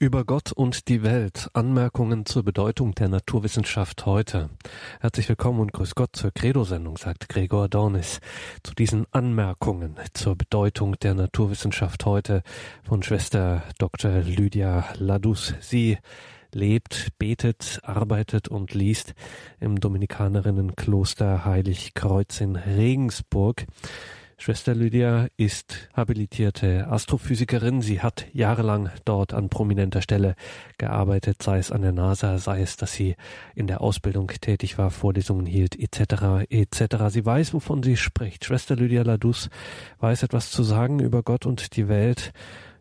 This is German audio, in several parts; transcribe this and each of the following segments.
Über Gott und die Welt. Anmerkungen zur Bedeutung der Naturwissenschaft heute. Herzlich willkommen und grüß Gott zur Credo-Sendung, sagt Gregor Dornis. Zu diesen Anmerkungen zur Bedeutung der Naturwissenschaft heute von Schwester Dr. Lydia Ladus. Sie lebt, betet, arbeitet und liest im Dominikanerinnenkloster Heiligkreuz in Regensburg. Schwester Lydia ist habilitierte Astrophysikerin. Sie hat jahrelang dort an prominenter Stelle gearbeitet, sei es an der NASA, sei es, dass sie in der Ausbildung tätig war, Vorlesungen hielt, etc., etc. Sie weiß, wovon sie spricht. Schwester Lydia Ladus weiß etwas zu sagen über Gott und die Welt.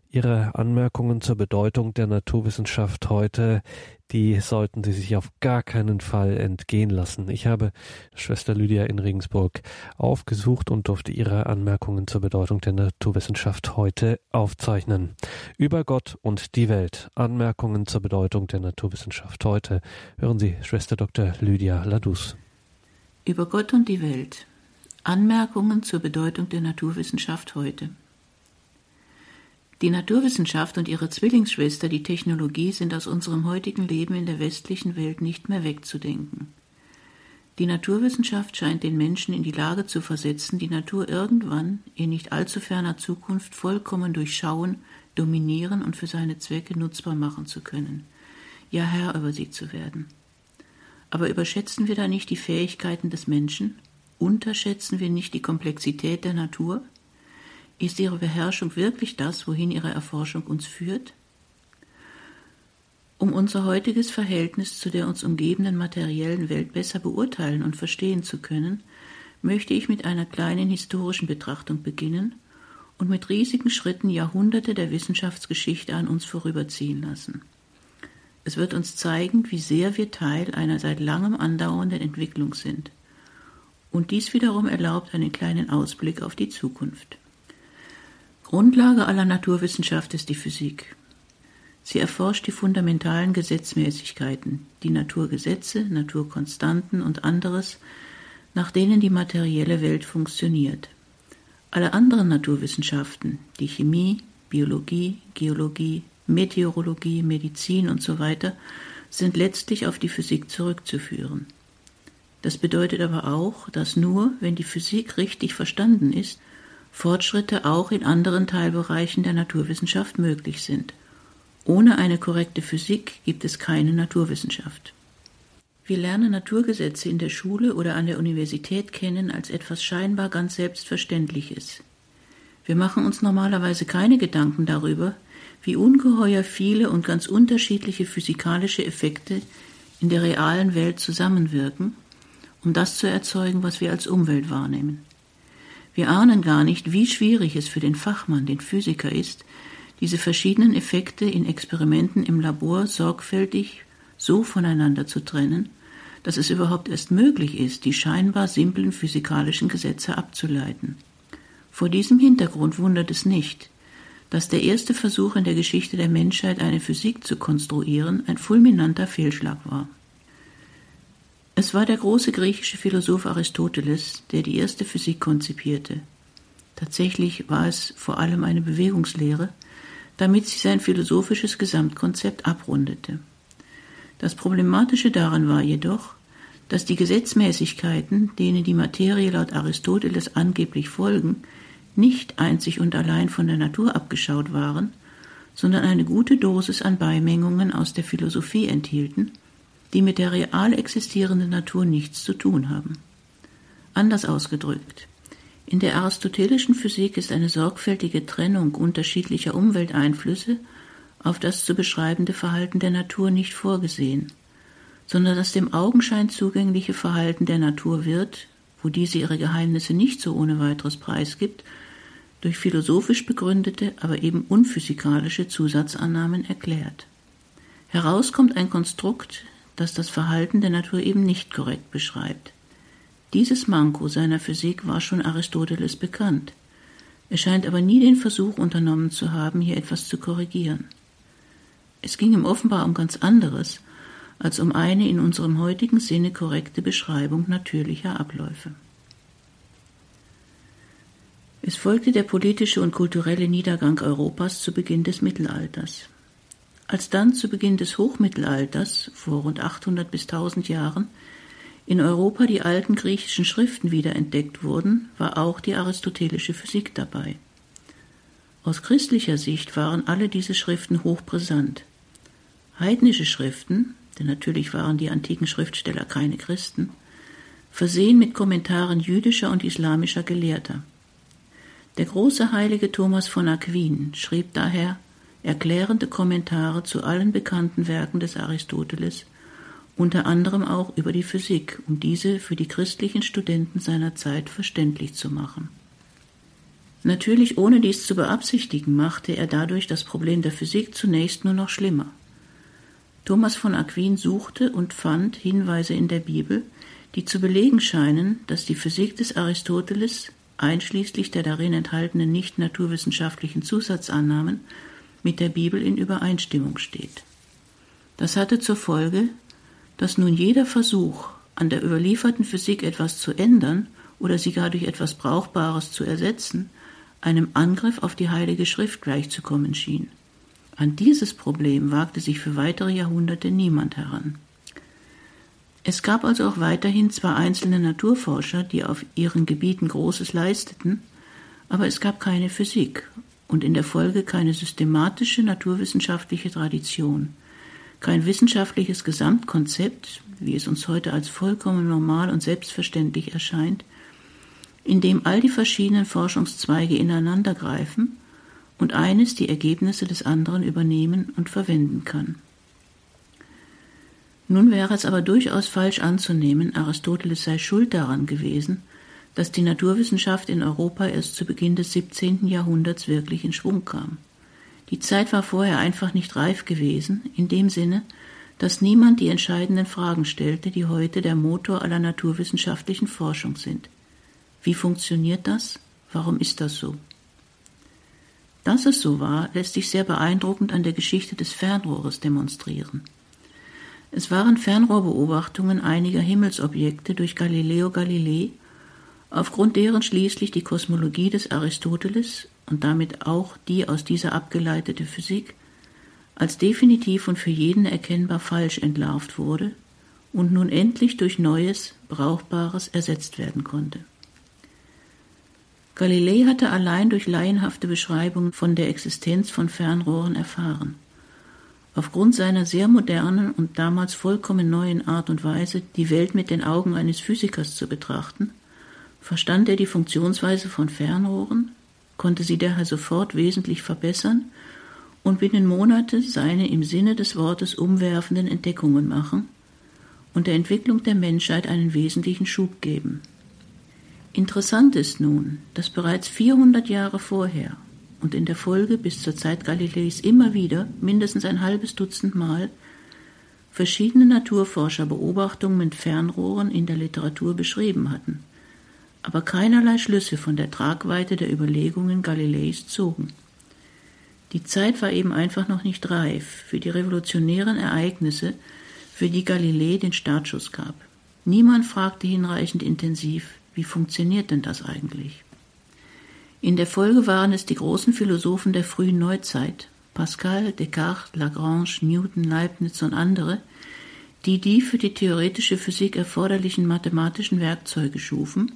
Ihre Anmerkungen zur Bedeutung der Naturwissenschaft heute, die sollten Sie sich auf gar keinen Fall entgehen lassen. Ich habe Schwester Lydia in Regensburg aufgesucht und durfte ihre Anmerkungen zur Bedeutung der Naturwissenschaft heute aufzeichnen. Über Gott und die Welt. Anmerkungen zur Bedeutung der Naturwissenschaft heute. Hören Sie Schwester Dr. Lydia Ladus. Über Gott und die Welt. Anmerkungen zur Bedeutung der Naturwissenschaft heute. Die Naturwissenschaft und ihre Zwillingsschwester, die Technologie, sind aus unserem heutigen Leben in der westlichen Welt nicht mehr wegzudenken. Die Naturwissenschaft scheint den Menschen in die Lage zu versetzen, die Natur irgendwann, in nicht allzu ferner Zukunft, vollkommen durchschauen, dominieren und für seine Zwecke nutzbar machen zu können, ja Herr über sie zu werden. Aber überschätzen wir da nicht die Fähigkeiten des Menschen? Unterschätzen wir nicht die Komplexität der Natur? Ist ihre Beherrschung wirklich das, wohin ihre Erforschung uns führt? Um unser heutiges Verhältnis zu der uns umgebenden materiellen Welt besser beurteilen und verstehen zu können, möchte ich mit einer kleinen historischen Betrachtung beginnen und mit riesigen Schritten Jahrhunderte der Wissenschaftsgeschichte an uns vorüberziehen lassen. Es wird uns zeigen, wie sehr wir Teil einer seit langem andauernden Entwicklung sind. Und dies wiederum erlaubt einen kleinen Ausblick auf die Zukunft. Grundlage aller Naturwissenschaft ist die Physik. Sie erforscht die fundamentalen Gesetzmäßigkeiten, die Naturgesetze, Naturkonstanten und anderes, nach denen die materielle Welt funktioniert. Alle anderen Naturwissenschaften, die Chemie, Biologie, Geologie, Meteorologie, Medizin und so sind letztlich auf die Physik zurückzuführen. Das bedeutet aber auch, dass nur, wenn die Physik richtig verstanden ist, Fortschritte auch in anderen Teilbereichen der Naturwissenschaft möglich sind. Ohne eine korrekte Physik gibt es keine Naturwissenschaft. Wir lernen Naturgesetze in der Schule oder an der Universität kennen als etwas scheinbar ganz Selbstverständliches. Wir machen uns normalerweise keine Gedanken darüber, wie ungeheuer viele und ganz unterschiedliche physikalische Effekte in der realen Welt zusammenwirken, um das zu erzeugen, was wir als Umwelt wahrnehmen. Wir ahnen gar nicht, wie schwierig es für den Fachmann, den Physiker ist, diese verschiedenen Effekte in Experimenten im Labor sorgfältig so voneinander zu trennen, dass es überhaupt erst möglich ist, die scheinbar simplen physikalischen Gesetze abzuleiten. Vor diesem Hintergrund wundert es nicht, dass der erste Versuch in der Geschichte der Menschheit, eine Physik zu konstruieren, ein fulminanter Fehlschlag war. Es war der große griechische Philosoph Aristoteles, der die erste Physik konzipierte. Tatsächlich war es vor allem eine Bewegungslehre, damit sie sein philosophisches Gesamtkonzept abrundete. Das Problematische daran war jedoch, dass die Gesetzmäßigkeiten, denen die Materie laut Aristoteles angeblich folgen, nicht einzig und allein von der Natur abgeschaut waren, sondern eine gute Dosis an Beimengungen aus der Philosophie enthielten, die mit der real existierenden Natur nichts zu tun haben. Anders ausgedrückt, in der aristotelischen Physik ist eine sorgfältige Trennung unterschiedlicher Umwelteinflüsse auf das zu beschreibende Verhalten der Natur nicht vorgesehen, sondern das dem Augenschein zugängliche Verhalten der Natur wird, wo diese ihre Geheimnisse nicht so ohne weiteres preisgibt, durch philosophisch begründete, aber eben unphysikalische Zusatzannahmen erklärt. Heraus kommt ein Konstrukt, das das Verhalten der Natur eben nicht korrekt beschreibt. Dieses Manko seiner Physik war schon Aristoteles bekannt. Er scheint aber nie den Versuch unternommen zu haben, hier etwas zu korrigieren. Es ging ihm offenbar um ganz anderes als um eine in unserem heutigen Sinne korrekte Beschreibung natürlicher Abläufe. Es folgte der politische und kulturelle Niedergang Europas zu Beginn des Mittelalters. Als dann zu Beginn des Hochmittelalters, vor rund 800 bis 1000 Jahren, in Europa die alten griechischen Schriften wiederentdeckt wurden, war auch die aristotelische Physik dabei. Aus christlicher Sicht waren alle diese Schriften hochbrisant. Heidnische Schriften, denn natürlich waren die antiken Schriftsteller keine Christen, versehen mit Kommentaren jüdischer und islamischer Gelehrter. Der große heilige Thomas von Aquin schrieb daher erklärende Kommentare zu allen bekannten Werken des Aristoteles, unter anderem auch über die Physik, um diese für die christlichen Studenten seiner Zeit verständlich zu machen. Natürlich ohne dies zu beabsichtigen, machte er dadurch das Problem der Physik zunächst nur noch schlimmer. Thomas von Aquin suchte und fand Hinweise in der Bibel, die zu belegen scheinen, dass die Physik des Aristoteles, einschließlich der darin enthaltenen nicht naturwissenschaftlichen Zusatzannahmen, mit der Bibel in Übereinstimmung steht. Das hatte zur Folge, dass nun jeder Versuch, an der überlieferten Physik etwas zu ändern oder sie gar durch etwas Brauchbares zu ersetzen, einem Angriff auf die Heilige Schrift gleichzukommen schien. An dieses Problem wagte sich für weitere Jahrhunderte niemand heran. Es gab also auch weiterhin zwar einzelne Naturforscher, die auf ihren Gebieten Großes leisteten, aber es gab keine Physik und in der Folge keine systematische naturwissenschaftliche Tradition, kein wissenschaftliches Gesamtkonzept, wie es uns heute als vollkommen normal und selbstverständlich erscheint, in dem all die verschiedenen Forschungszweige ineinandergreifen und eines die Ergebnisse des anderen übernehmen und verwenden kann. Nun wäre es aber durchaus falsch anzunehmen, Aristoteles sei schuld daran gewesen, dass die Naturwissenschaft in Europa erst zu Beginn des 17. Jahrhunderts wirklich in Schwung kam. Die Zeit war vorher einfach nicht reif gewesen, in dem Sinne, dass niemand die entscheidenden Fragen stellte, die heute der Motor aller naturwissenschaftlichen Forschung sind. Wie funktioniert das? Warum ist das so? Dass es so war, lässt sich sehr beeindruckend an der Geschichte des Fernrohres demonstrieren. Es waren Fernrohrbeobachtungen einiger Himmelsobjekte durch Galileo Galilei, aufgrund deren schließlich die Kosmologie des Aristoteles und damit auch die aus dieser abgeleitete Physik als definitiv und für jeden erkennbar falsch entlarvt wurde und nun endlich durch Neues, Brauchbares ersetzt werden konnte. Galilei hatte allein durch laienhafte Beschreibungen von der Existenz von Fernrohren erfahren. Aufgrund seiner sehr modernen und damals vollkommen neuen Art und Weise, die Welt mit den Augen eines Physikers zu betrachten, verstand er die Funktionsweise von Fernrohren, konnte sie daher sofort wesentlich verbessern und binnen Monate seine im Sinne des Wortes umwerfenden Entdeckungen machen und der Entwicklung der Menschheit einen wesentlichen Schub geben. Interessant ist nun, dass bereits 400 Jahre vorher und in der Folge bis zur Zeit Galileis immer wieder, mindestens ein halbes Dutzend Mal, verschiedene Naturforscher Beobachtungen mit Fernrohren in der Literatur beschrieben hatten, aber keinerlei Schlüsse von der Tragweite der Überlegungen Galileis zogen. Die Zeit war eben einfach noch nicht reif für die revolutionären Ereignisse, für die Galilei den Startschuss gab. Niemand fragte hinreichend intensiv, wie funktioniert denn das eigentlich? In der Folge waren es die großen Philosophen der frühen Neuzeit, Pascal, Descartes, Lagrange, Newton, Leibniz und andere, die die für die theoretische Physik erforderlichen mathematischen Werkzeuge schufen,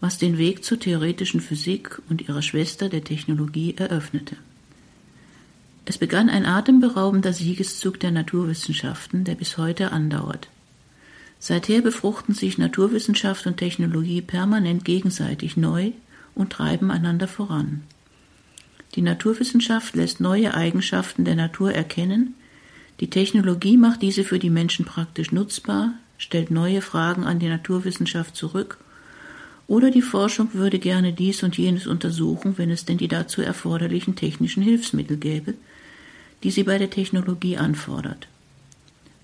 was den Weg zur theoretischen Physik und ihrer Schwester der Technologie eröffnete. Es begann ein atemberaubender Siegeszug der Naturwissenschaften, der bis heute andauert. Seither befruchten sich Naturwissenschaft und Technologie permanent gegenseitig neu und treiben einander voran. Die Naturwissenschaft lässt neue Eigenschaften der Natur erkennen, die Technologie macht diese für die Menschen praktisch nutzbar, stellt neue Fragen an die Naturwissenschaft zurück, oder die Forschung würde gerne dies und jenes untersuchen, wenn es denn die dazu erforderlichen technischen Hilfsmittel gäbe, die sie bei der Technologie anfordert.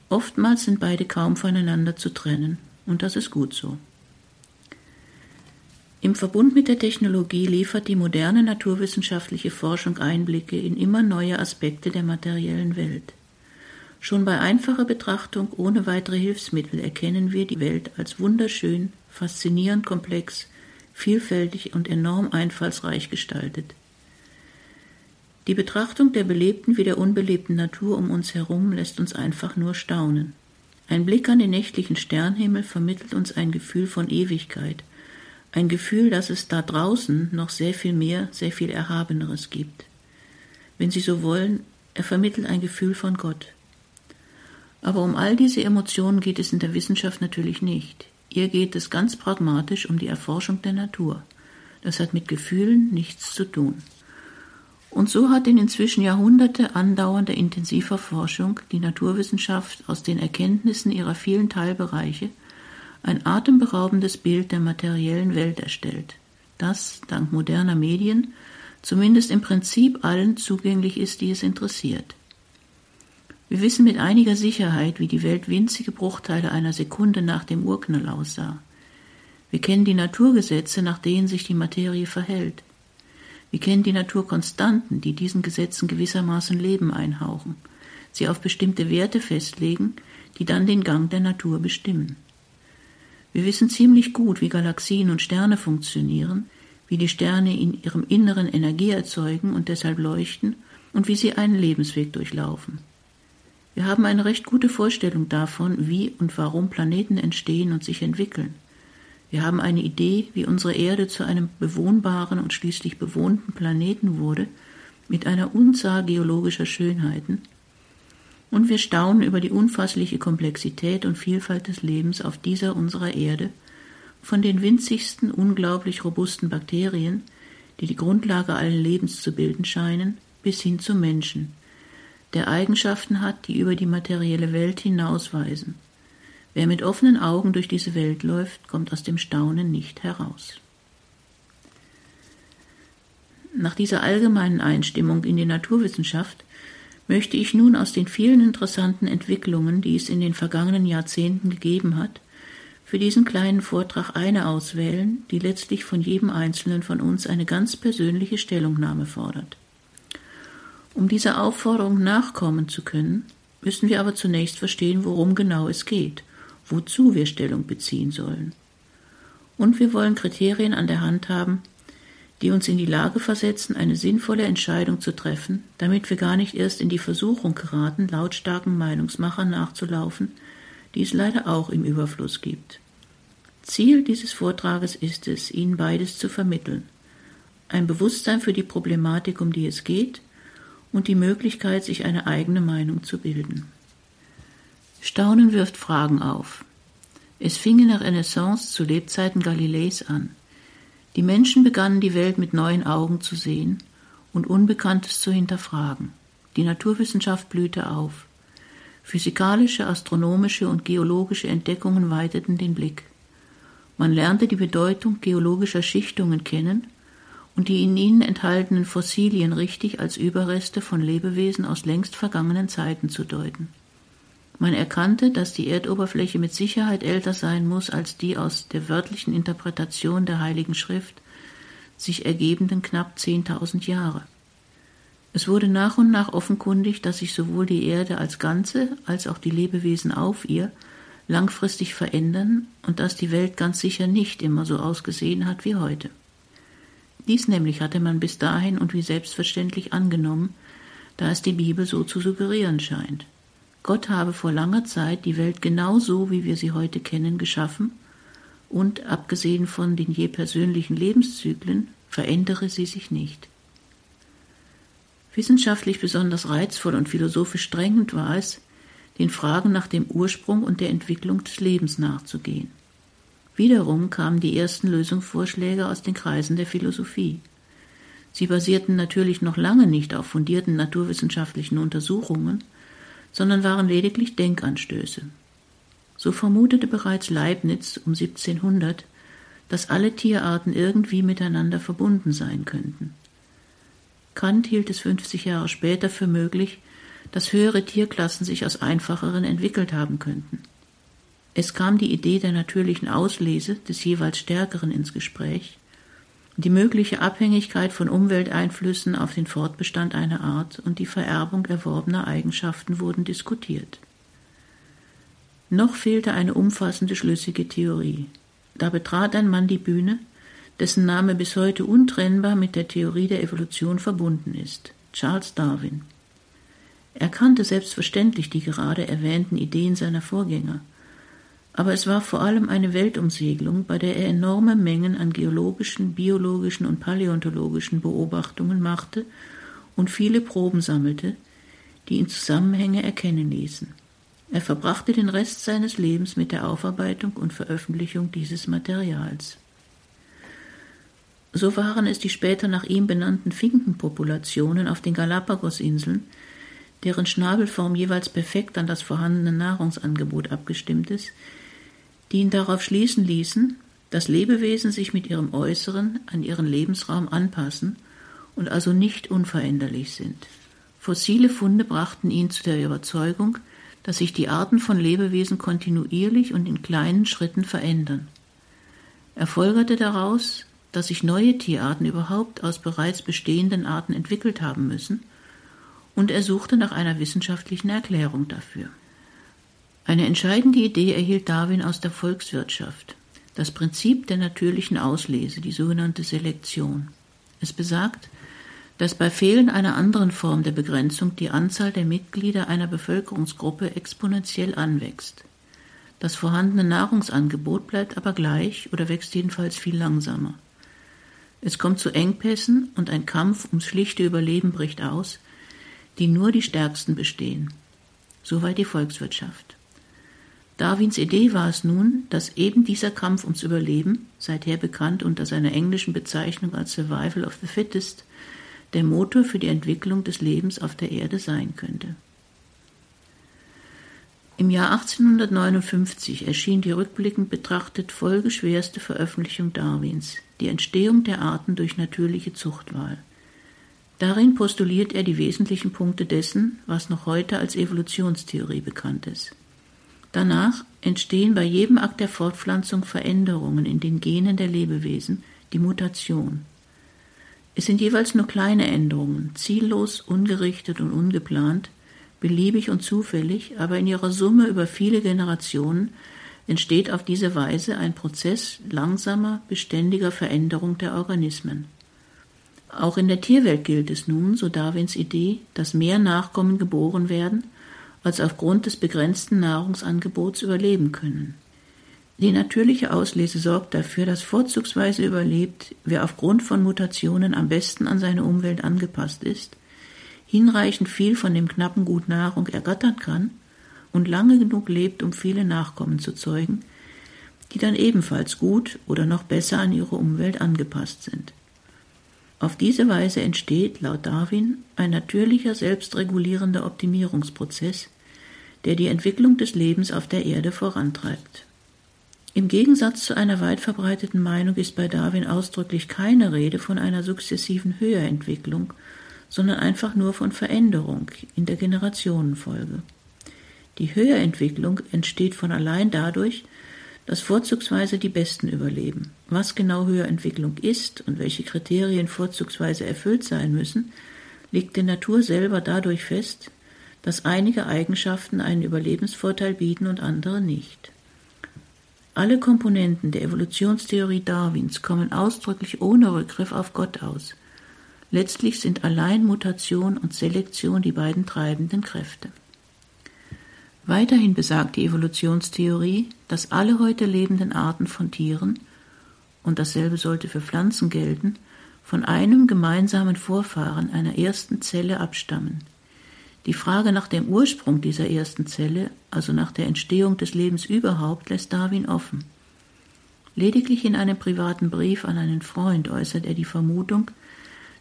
Oftmals sind beide kaum voneinander zu trennen, und das ist gut so. Im Verbund mit der Technologie liefert die moderne naturwissenschaftliche Forschung Einblicke in immer neue Aspekte der materiellen Welt. Schon bei einfacher Betrachtung ohne weitere Hilfsmittel erkennen wir die Welt als wunderschön, faszinierend komplex, vielfältig und enorm einfallsreich gestaltet. Die Betrachtung der belebten wie der unbelebten Natur um uns herum lässt uns einfach nur staunen. Ein Blick an den nächtlichen Sternhimmel vermittelt uns ein Gefühl von Ewigkeit, ein Gefühl, dass es da draußen noch sehr viel mehr, sehr viel Erhabeneres gibt. Wenn Sie so wollen, er vermittelt ein Gefühl von Gott. Aber um all diese Emotionen geht es in der Wissenschaft natürlich nicht. Ihr geht es ganz pragmatisch um die Erforschung der Natur. Das hat mit Gefühlen nichts zu tun. Und so hat in inzwischen Jahrhunderte andauernder intensiver Forschung die Naturwissenschaft aus den Erkenntnissen ihrer vielen Teilbereiche ein atemberaubendes Bild der materiellen Welt erstellt, das, dank moderner Medien, zumindest im Prinzip allen zugänglich ist, die es interessiert. Wir wissen mit einiger Sicherheit, wie die Welt winzige Bruchteile einer Sekunde nach dem Urknall aussah. Wir kennen die Naturgesetze, nach denen sich die Materie verhält. Wir kennen die Naturkonstanten, die diesen Gesetzen gewissermaßen Leben einhauchen, sie auf bestimmte Werte festlegen, die dann den Gang der Natur bestimmen. Wir wissen ziemlich gut, wie Galaxien und Sterne funktionieren, wie die Sterne in ihrem Inneren Energie erzeugen und deshalb leuchten und wie sie einen Lebensweg durchlaufen. Wir haben eine recht gute Vorstellung davon, wie und warum Planeten entstehen und sich entwickeln. Wir haben eine Idee, wie unsere Erde zu einem bewohnbaren und schließlich bewohnten Planeten wurde, mit einer Unzahl geologischer Schönheiten, und wir staunen über die unfassliche Komplexität und Vielfalt des Lebens auf dieser unserer Erde, von den winzigsten, unglaublich robusten Bakterien, die die Grundlage allen Lebens zu bilden scheinen, bis hin zum Menschen, der Eigenschaften hat, die über die materielle Welt hinausweisen – Wer mit offenen Augen durch diese Welt läuft, kommt aus dem Staunen nicht heraus. Nach dieser allgemeinen Einstimmung in die Naturwissenschaft möchte ich nun aus den vielen interessanten Entwicklungen, die es in den vergangenen Jahrzehnten gegeben hat, für diesen kleinen Vortrag eine auswählen, die letztlich von jedem Einzelnen von uns eine ganz persönliche Stellungnahme fordert. Um dieser Aufforderung nachkommen zu können, müssen wir aber zunächst verstehen, worum genau es geht wozu wir Stellung beziehen sollen. Und wir wollen Kriterien an der Hand haben, die uns in die Lage versetzen, eine sinnvolle Entscheidung zu treffen, damit wir gar nicht erst in die Versuchung geraten, lautstarken Meinungsmachern nachzulaufen, die es leider auch im Überfluss gibt. Ziel dieses Vortrages ist es, Ihnen beides zu vermitteln. Ein Bewusstsein für die Problematik, um die es geht, und die Möglichkeit, sich eine eigene Meinung zu bilden. Staunen wirft Fragen auf. Es fing in der Renaissance zu Lebzeiten Galileis an. Die Menschen begannen die Welt mit neuen Augen zu sehen und Unbekanntes zu hinterfragen. Die Naturwissenschaft blühte auf. Physikalische, astronomische und geologische Entdeckungen weiteten den Blick. Man lernte die Bedeutung geologischer Schichtungen kennen und die in ihnen enthaltenen Fossilien richtig als Überreste von Lebewesen aus längst vergangenen Zeiten zu deuten. Man erkannte, dass die Erdoberfläche mit Sicherheit älter sein muss als die aus der wörtlichen Interpretation der Heiligen Schrift sich ergebenden knapp zehntausend Jahre. Es wurde nach und nach offenkundig, dass sich sowohl die Erde als Ganze als auch die Lebewesen auf ihr langfristig verändern und dass die Welt ganz sicher nicht immer so ausgesehen hat wie heute. Dies nämlich hatte man bis dahin und wie selbstverständlich angenommen, da es die Bibel so zu suggerieren scheint. Gott habe vor langer Zeit die Welt genau so, wie wir sie heute kennen, geschaffen und, abgesehen von den je persönlichen Lebenszyklen, verändere sie sich nicht. Wissenschaftlich besonders reizvoll und philosophisch drängend war es, den Fragen nach dem Ursprung und der Entwicklung des Lebens nachzugehen. Wiederum kamen die ersten Lösungsvorschläge aus den Kreisen der Philosophie. Sie basierten natürlich noch lange nicht auf fundierten naturwissenschaftlichen Untersuchungen, sondern waren lediglich Denkanstöße. So vermutete bereits Leibniz um 1700, dass alle Tierarten irgendwie miteinander verbunden sein könnten. Kant hielt es 50 Jahre später für möglich, dass höhere Tierklassen sich aus einfacheren entwickelt haben könnten. Es kam die Idee der natürlichen Auslese des jeweils Stärkeren ins Gespräch, die mögliche Abhängigkeit von Umwelteinflüssen auf den Fortbestand einer Art und die Vererbung erworbener Eigenschaften wurden diskutiert. Noch fehlte eine umfassende schlüssige Theorie. Da betrat ein Mann die Bühne, dessen Name bis heute untrennbar mit der Theorie der Evolution verbunden ist. Charles Darwin. Er kannte selbstverständlich die gerade erwähnten Ideen seiner Vorgänger, aber es war vor allem eine Weltumsegelung, bei der er enorme Mengen an geologischen, biologischen und paläontologischen Beobachtungen machte und viele Proben sammelte, die ihn Zusammenhänge erkennen ließen. Er verbrachte den Rest seines Lebens mit der Aufarbeitung und Veröffentlichung dieses Materials. So waren es die später nach ihm benannten Finkenpopulationen auf den Galapagosinseln, deren Schnabelform jeweils perfekt an das vorhandene Nahrungsangebot abgestimmt ist, die ihn darauf schließen ließen, dass Lebewesen sich mit ihrem Äußeren an ihren Lebensraum anpassen und also nicht unveränderlich sind. Fossile Funde brachten ihn zu der Überzeugung, dass sich die Arten von Lebewesen kontinuierlich und in kleinen Schritten verändern. Er folgerte daraus, dass sich neue Tierarten überhaupt aus bereits bestehenden Arten entwickelt haben müssen, und er suchte nach einer wissenschaftlichen Erklärung dafür. Eine entscheidende Idee erhielt Darwin aus der Volkswirtschaft, das Prinzip der natürlichen Auslese, die sogenannte Selektion. Es besagt, dass bei Fehlen einer anderen Form der Begrenzung die Anzahl der Mitglieder einer Bevölkerungsgruppe exponentiell anwächst. Das vorhandene Nahrungsangebot bleibt aber gleich oder wächst jedenfalls viel langsamer. Es kommt zu Engpässen und ein Kampf ums schlichte Überleben bricht aus, die nur die Stärksten bestehen. Soweit die Volkswirtschaft. Darwins Idee war es nun, dass eben dieser Kampf ums Überleben, seither bekannt unter seiner englischen Bezeichnung als Survival of the Fittest, der Motor für die Entwicklung des Lebens auf der Erde sein könnte. Im Jahr 1859 erschien die rückblickend betrachtet folgeschwerste Veröffentlichung Darwins, die Entstehung der Arten durch natürliche Zuchtwahl. Darin postuliert er die wesentlichen Punkte dessen, was noch heute als Evolutionstheorie bekannt ist. Danach entstehen bei jedem Akt der Fortpflanzung Veränderungen in den Genen der Lebewesen, die Mutation. Es sind jeweils nur kleine Änderungen, ziellos, ungerichtet und ungeplant, beliebig und zufällig, aber in ihrer Summe über viele Generationen entsteht auf diese Weise ein Prozess langsamer, beständiger Veränderung der Organismen. Auch in der Tierwelt gilt es nun, so Darwins Idee, dass mehr Nachkommen geboren werden, als aufgrund des begrenzten Nahrungsangebots überleben können. Die natürliche Auslese sorgt dafür, dass vorzugsweise überlebt, wer aufgrund von Mutationen am besten an seine Umwelt angepasst ist, hinreichend viel von dem knappen Gut Nahrung ergattern kann und lange genug lebt, um viele Nachkommen zu zeugen, die dann ebenfalls gut oder noch besser an ihre Umwelt angepasst sind. Auf diese Weise entsteht, laut Darwin, ein natürlicher selbstregulierender Optimierungsprozess, der die Entwicklung des Lebens auf der Erde vorantreibt. Im Gegensatz zu einer weit verbreiteten Meinung ist bei Darwin ausdrücklich keine Rede von einer sukzessiven Höherentwicklung, sondern einfach nur von Veränderung in der Generationenfolge. Die Höherentwicklung entsteht von allein dadurch, dass vorzugsweise die Besten überleben. Was genau Höherentwicklung ist und welche Kriterien vorzugsweise erfüllt sein müssen, liegt der Natur selber dadurch fest, dass einige Eigenschaften einen Überlebensvorteil bieten und andere nicht. Alle Komponenten der Evolutionstheorie Darwins kommen ausdrücklich ohne Rückgriff auf Gott aus. Letztlich sind allein Mutation und Selektion die beiden treibenden Kräfte. Weiterhin besagt die Evolutionstheorie, dass alle heute lebenden Arten von Tieren, und dasselbe sollte für Pflanzen gelten, von einem gemeinsamen Vorfahren einer ersten Zelle abstammen, die Frage nach dem Ursprung dieser ersten Zelle, also nach der Entstehung des Lebens überhaupt, lässt Darwin offen. Lediglich in einem privaten Brief an einen Freund äußert er die Vermutung,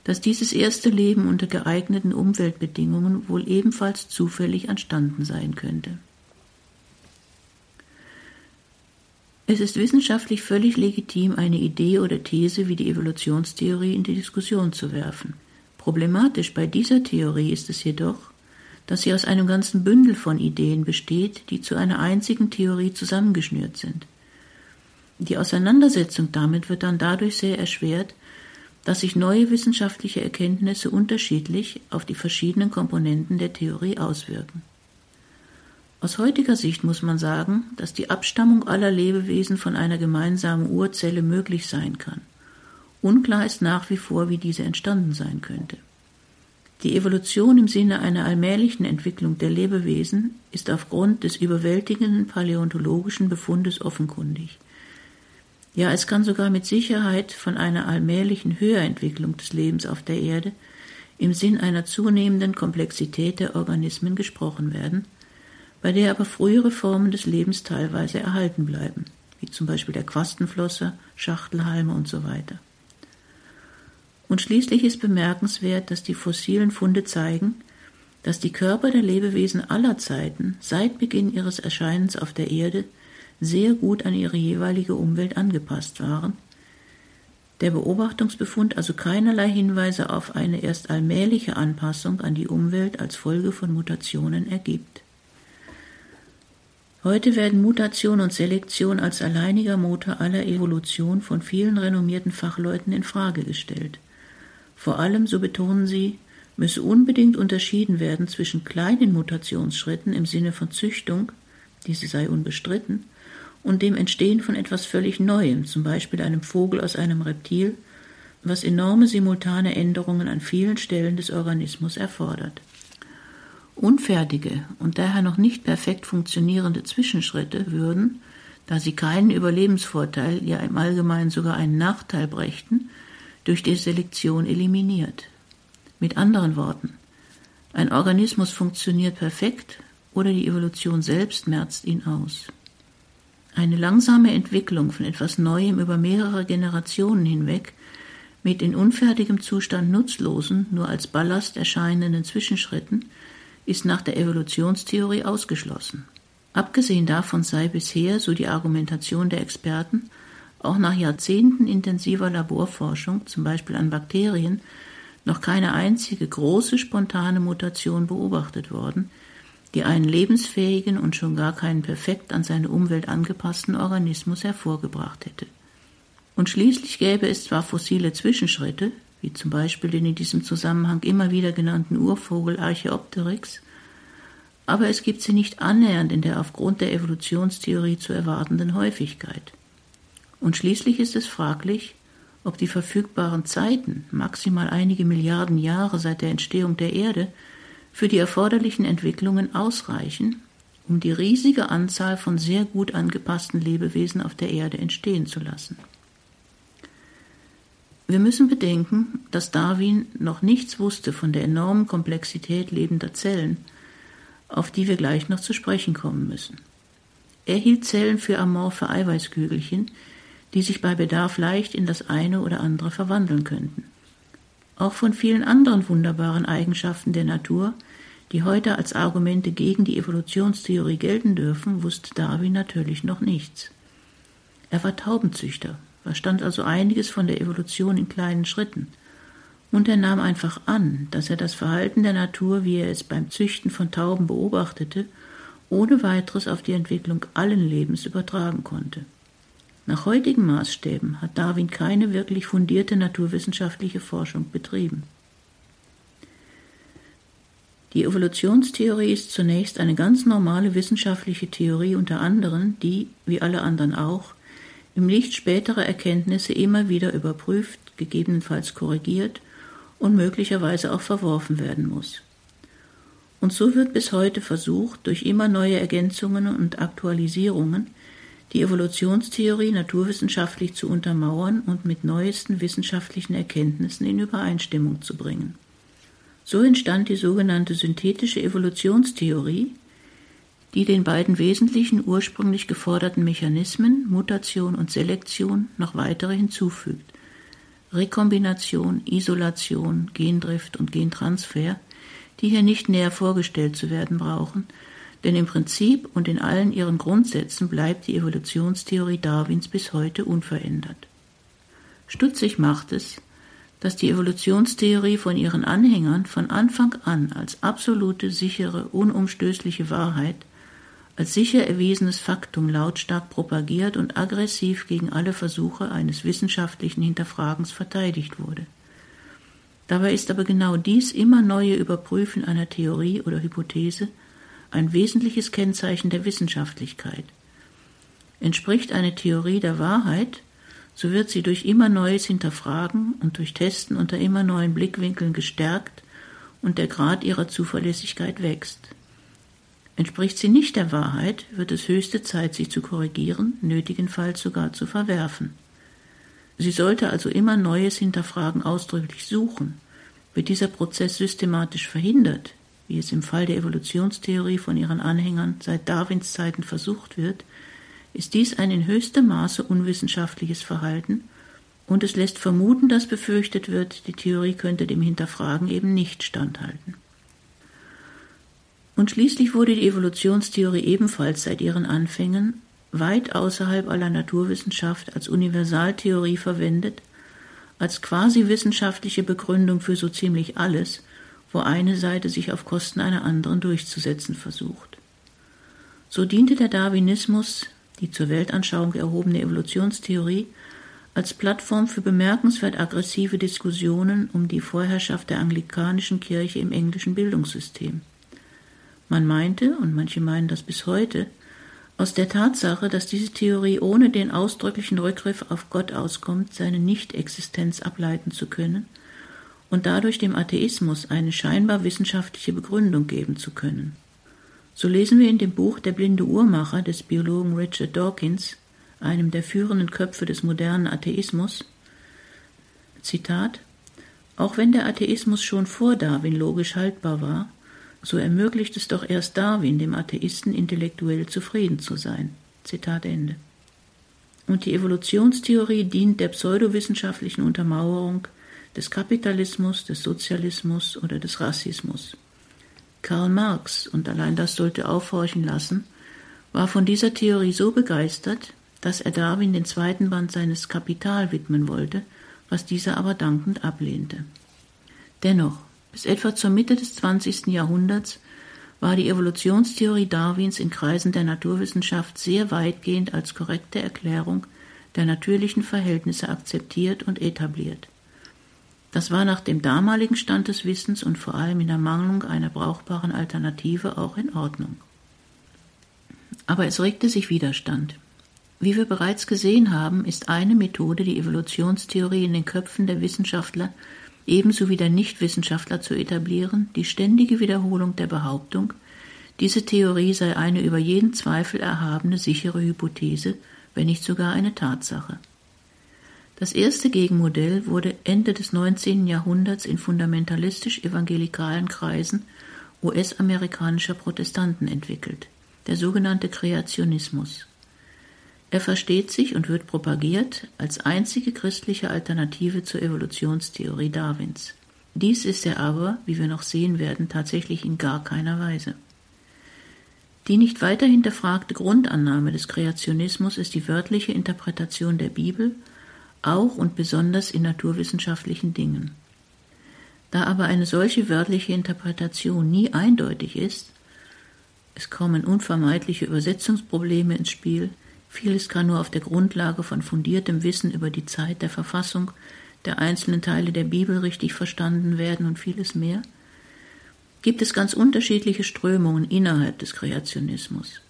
dass dieses erste Leben unter geeigneten Umweltbedingungen wohl ebenfalls zufällig entstanden sein könnte. Es ist wissenschaftlich völlig legitim, eine Idee oder These wie die Evolutionstheorie in die Diskussion zu werfen. Problematisch bei dieser Theorie ist es jedoch, dass sie aus einem ganzen Bündel von Ideen besteht, die zu einer einzigen Theorie zusammengeschnürt sind. Die Auseinandersetzung damit wird dann dadurch sehr erschwert, dass sich neue wissenschaftliche Erkenntnisse unterschiedlich auf die verschiedenen Komponenten der Theorie auswirken. Aus heutiger Sicht muss man sagen, dass die Abstammung aller Lebewesen von einer gemeinsamen Urzelle möglich sein kann. Unklar ist nach wie vor, wie diese entstanden sein könnte. Die Evolution im Sinne einer allmählichen Entwicklung der Lebewesen ist aufgrund des überwältigenden paläontologischen Befundes offenkundig. Ja, es kann sogar mit Sicherheit von einer allmählichen Höherentwicklung des Lebens auf der Erde im Sinn einer zunehmenden Komplexität der Organismen gesprochen werden, bei der aber frühere Formen des Lebens teilweise erhalten bleiben, wie zum Beispiel der Quastenflosser, Schachtelhalme und so weiter. Und schließlich ist bemerkenswert, dass die fossilen Funde zeigen, dass die Körper der Lebewesen aller Zeiten seit Beginn ihres Erscheinens auf der Erde sehr gut an ihre jeweilige Umwelt angepasst waren, der Beobachtungsbefund also keinerlei Hinweise auf eine erst allmähliche Anpassung an die Umwelt als Folge von Mutationen ergibt. Heute werden Mutation und Selektion als alleiniger Motor aller Evolution von vielen renommierten Fachleuten in Frage gestellt. Vor allem, so betonen sie, müsse unbedingt unterschieden werden zwischen kleinen Mutationsschritten im Sinne von Züchtung, diese sei unbestritten, und dem Entstehen von etwas völlig Neuem, zum Beispiel einem Vogel aus einem Reptil, was enorme simultane Änderungen an vielen Stellen des Organismus erfordert. Unfertige und daher noch nicht perfekt funktionierende Zwischenschritte würden, da sie keinen Überlebensvorteil, ja im Allgemeinen sogar einen Nachteil brächten, durch die Selektion eliminiert. Mit anderen Worten, ein Organismus funktioniert perfekt oder die Evolution selbst merzt ihn aus. Eine langsame Entwicklung von etwas Neuem über mehrere Generationen hinweg mit in unfertigem Zustand nutzlosen, nur als Ballast erscheinenden Zwischenschritten ist nach der Evolutionstheorie ausgeschlossen. Abgesehen davon sei bisher, so die Argumentation der Experten, auch nach Jahrzehnten intensiver Laborforschung, zum Beispiel an Bakterien, noch keine einzige große spontane Mutation beobachtet worden, die einen lebensfähigen und schon gar keinen perfekt an seine Umwelt angepassten Organismus hervorgebracht hätte. Und schließlich gäbe es zwar fossile Zwischenschritte, wie zum Beispiel den in diesem Zusammenhang immer wieder genannten Urvogel Archaeopteryx, aber es gibt sie nicht annähernd in der aufgrund der Evolutionstheorie zu erwartenden Häufigkeit. Und schließlich ist es fraglich, ob die verfügbaren Zeiten, maximal einige Milliarden Jahre seit der Entstehung der Erde, für die erforderlichen Entwicklungen ausreichen, um die riesige Anzahl von sehr gut angepassten Lebewesen auf der Erde entstehen zu lassen. Wir müssen bedenken, dass Darwin noch nichts wusste von der enormen Komplexität lebender Zellen, auf die wir gleich noch zu sprechen kommen müssen. Er hielt Zellen für amorphe Eiweißkügelchen, die sich bei Bedarf leicht in das eine oder andere verwandeln könnten. Auch von vielen anderen wunderbaren Eigenschaften der Natur, die heute als Argumente gegen die Evolutionstheorie gelten dürfen, wusste Darwin natürlich noch nichts. Er war Taubenzüchter, verstand also einiges von der Evolution in kleinen Schritten, und er nahm einfach an, dass er das Verhalten der Natur, wie er es beim Züchten von Tauben beobachtete, ohne weiteres auf die Entwicklung allen Lebens übertragen konnte. Nach heutigen Maßstäben hat Darwin keine wirklich fundierte naturwissenschaftliche Forschung betrieben. Die Evolutionstheorie ist zunächst eine ganz normale wissenschaftliche Theorie unter anderem, die, wie alle anderen auch, im Licht späterer Erkenntnisse immer wieder überprüft, gegebenenfalls korrigiert und möglicherweise auch verworfen werden muss. Und so wird bis heute versucht, durch immer neue Ergänzungen und Aktualisierungen die Evolutionstheorie naturwissenschaftlich zu untermauern und mit neuesten wissenschaftlichen Erkenntnissen in Übereinstimmung zu bringen. So entstand die sogenannte synthetische Evolutionstheorie, die den beiden wesentlichen ursprünglich geforderten Mechanismen Mutation und Selektion noch weitere hinzufügt. Rekombination, Isolation, Gendrift und Gentransfer, die hier nicht näher vorgestellt zu werden brauchen, denn im Prinzip und in allen ihren Grundsätzen bleibt die Evolutionstheorie Darwins bis heute unverändert. Stutzig macht es, dass die Evolutionstheorie von ihren Anhängern von Anfang an als absolute, sichere, unumstößliche Wahrheit, als sicher erwiesenes Faktum lautstark propagiert und aggressiv gegen alle Versuche eines wissenschaftlichen Hinterfragens verteidigt wurde. Dabei ist aber genau dies immer neue Überprüfen einer Theorie oder Hypothese ein wesentliches Kennzeichen der Wissenschaftlichkeit. Entspricht eine Theorie der Wahrheit, so wird sie durch immer neues Hinterfragen und durch Testen unter immer neuen Blickwinkeln gestärkt und der Grad ihrer Zuverlässigkeit wächst. Entspricht sie nicht der Wahrheit, wird es höchste Zeit, sie zu korrigieren, nötigenfalls sogar zu verwerfen. Sie sollte also immer Neues hinterfragen ausdrücklich suchen. Wird dieser Prozess systematisch verhindert, wie es im Fall der Evolutionstheorie von ihren Anhängern seit Darwins Zeiten versucht wird, ist dies ein in höchstem Maße unwissenschaftliches Verhalten und es lässt vermuten, dass befürchtet wird, die Theorie könnte dem Hinterfragen eben nicht standhalten. Und schließlich wurde die Evolutionstheorie ebenfalls seit ihren Anfängen weit außerhalb aller Naturwissenschaft als Universaltheorie verwendet, als quasi wissenschaftliche Begründung für so ziemlich alles, wo eine Seite sich auf Kosten einer anderen durchzusetzen versucht. So diente der Darwinismus, die zur Weltanschauung erhobene Evolutionstheorie, als Plattform für bemerkenswert aggressive Diskussionen um die Vorherrschaft der anglikanischen Kirche im englischen Bildungssystem. Man meinte, und manche meinen das bis heute, aus der Tatsache, dass diese Theorie ohne den ausdrücklichen Rückgriff auf Gott auskommt, seine Nichtexistenz ableiten zu können und dadurch dem Atheismus eine scheinbar wissenschaftliche Begründung geben zu können. So lesen wir in dem Buch Der blinde Uhrmacher des Biologen Richard Dawkins, einem der führenden Köpfe des modernen Atheismus, Zitat, auch wenn der Atheismus schon vor Darwin logisch haltbar war, so ermöglicht es doch erst Darwin, dem Atheisten intellektuell zufrieden zu sein. Zitat Ende. Und die Evolutionstheorie dient der pseudowissenschaftlichen Untermauerung des Kapitalismus, des Sozialismus oder des Rassismus. Karl Marx, und allein das sollte aufhorchen lassen, war von dieser Theorie so begeistert, dass er Darwin den zweiten Band seines Kapital widmen wollte, was dieser aber dankend ablehnte. Dennoch, bis etwa zur Mitte des 20. Jahrhunderts war die Evolutionstheorie Darwins in Kreisen der Naturwissenschaft sehr weitgehend als korrekte Erklärung der natürlichen Verhältnisse akzeptiert und etabliert. Das war nach dem damaligen Stand des Wissens und vor allem in Ermangelung einer brauchbaren Alternative auch in Ordnung. Aber es regte sich Widerstand. Wie wir bereits gesehen haben, ist eine Methode, die Evolutionstheorie in den Köpfen der Wissenschaftler ebenso wie der Nichtwissenschaftler zu etablieren, die ständige Wiederholung der Behauptung, diese Theorie sei eine über jeden Zweifel erhabene sichere Hypothese, wenn nicht sogar eine Tatsache. Das erste Gegenmodell wurde Ende des 19. Jahrhunderts in fundamentalistisch-evangelikalen Kreisen US-amerikanischer Protestanten entwickelt, der sogenannte Kreationismus. Er versteht sich und wird propagiert als einzige christliche Alternative zur Evolutionstheorie Darwins. Dies ist er aber, wie wir noch sehen werden, tatsächlich in gar keiner Weise. Die nicht weiter hinterfragte Grundannahme des Kreationismus ist die wörtliche Interpretation der Bibel, auch und besonders in naturwissenschaftlichen Dingen. Da aber eine solche wörtliche Interpretation nie eindeutig ist, es kommen unvermeidliche Übersetzungsprobleme ins Spiel, Vieles kann nur auf der Grundlage von fundiertem Wissen über die Zeit der Verfassung der einzelnen Teile der Bibel richtig verstanden werden und vieles mehr. Gibt es ganz unterschiedliche Strömungen innerhalb des Kreationismus.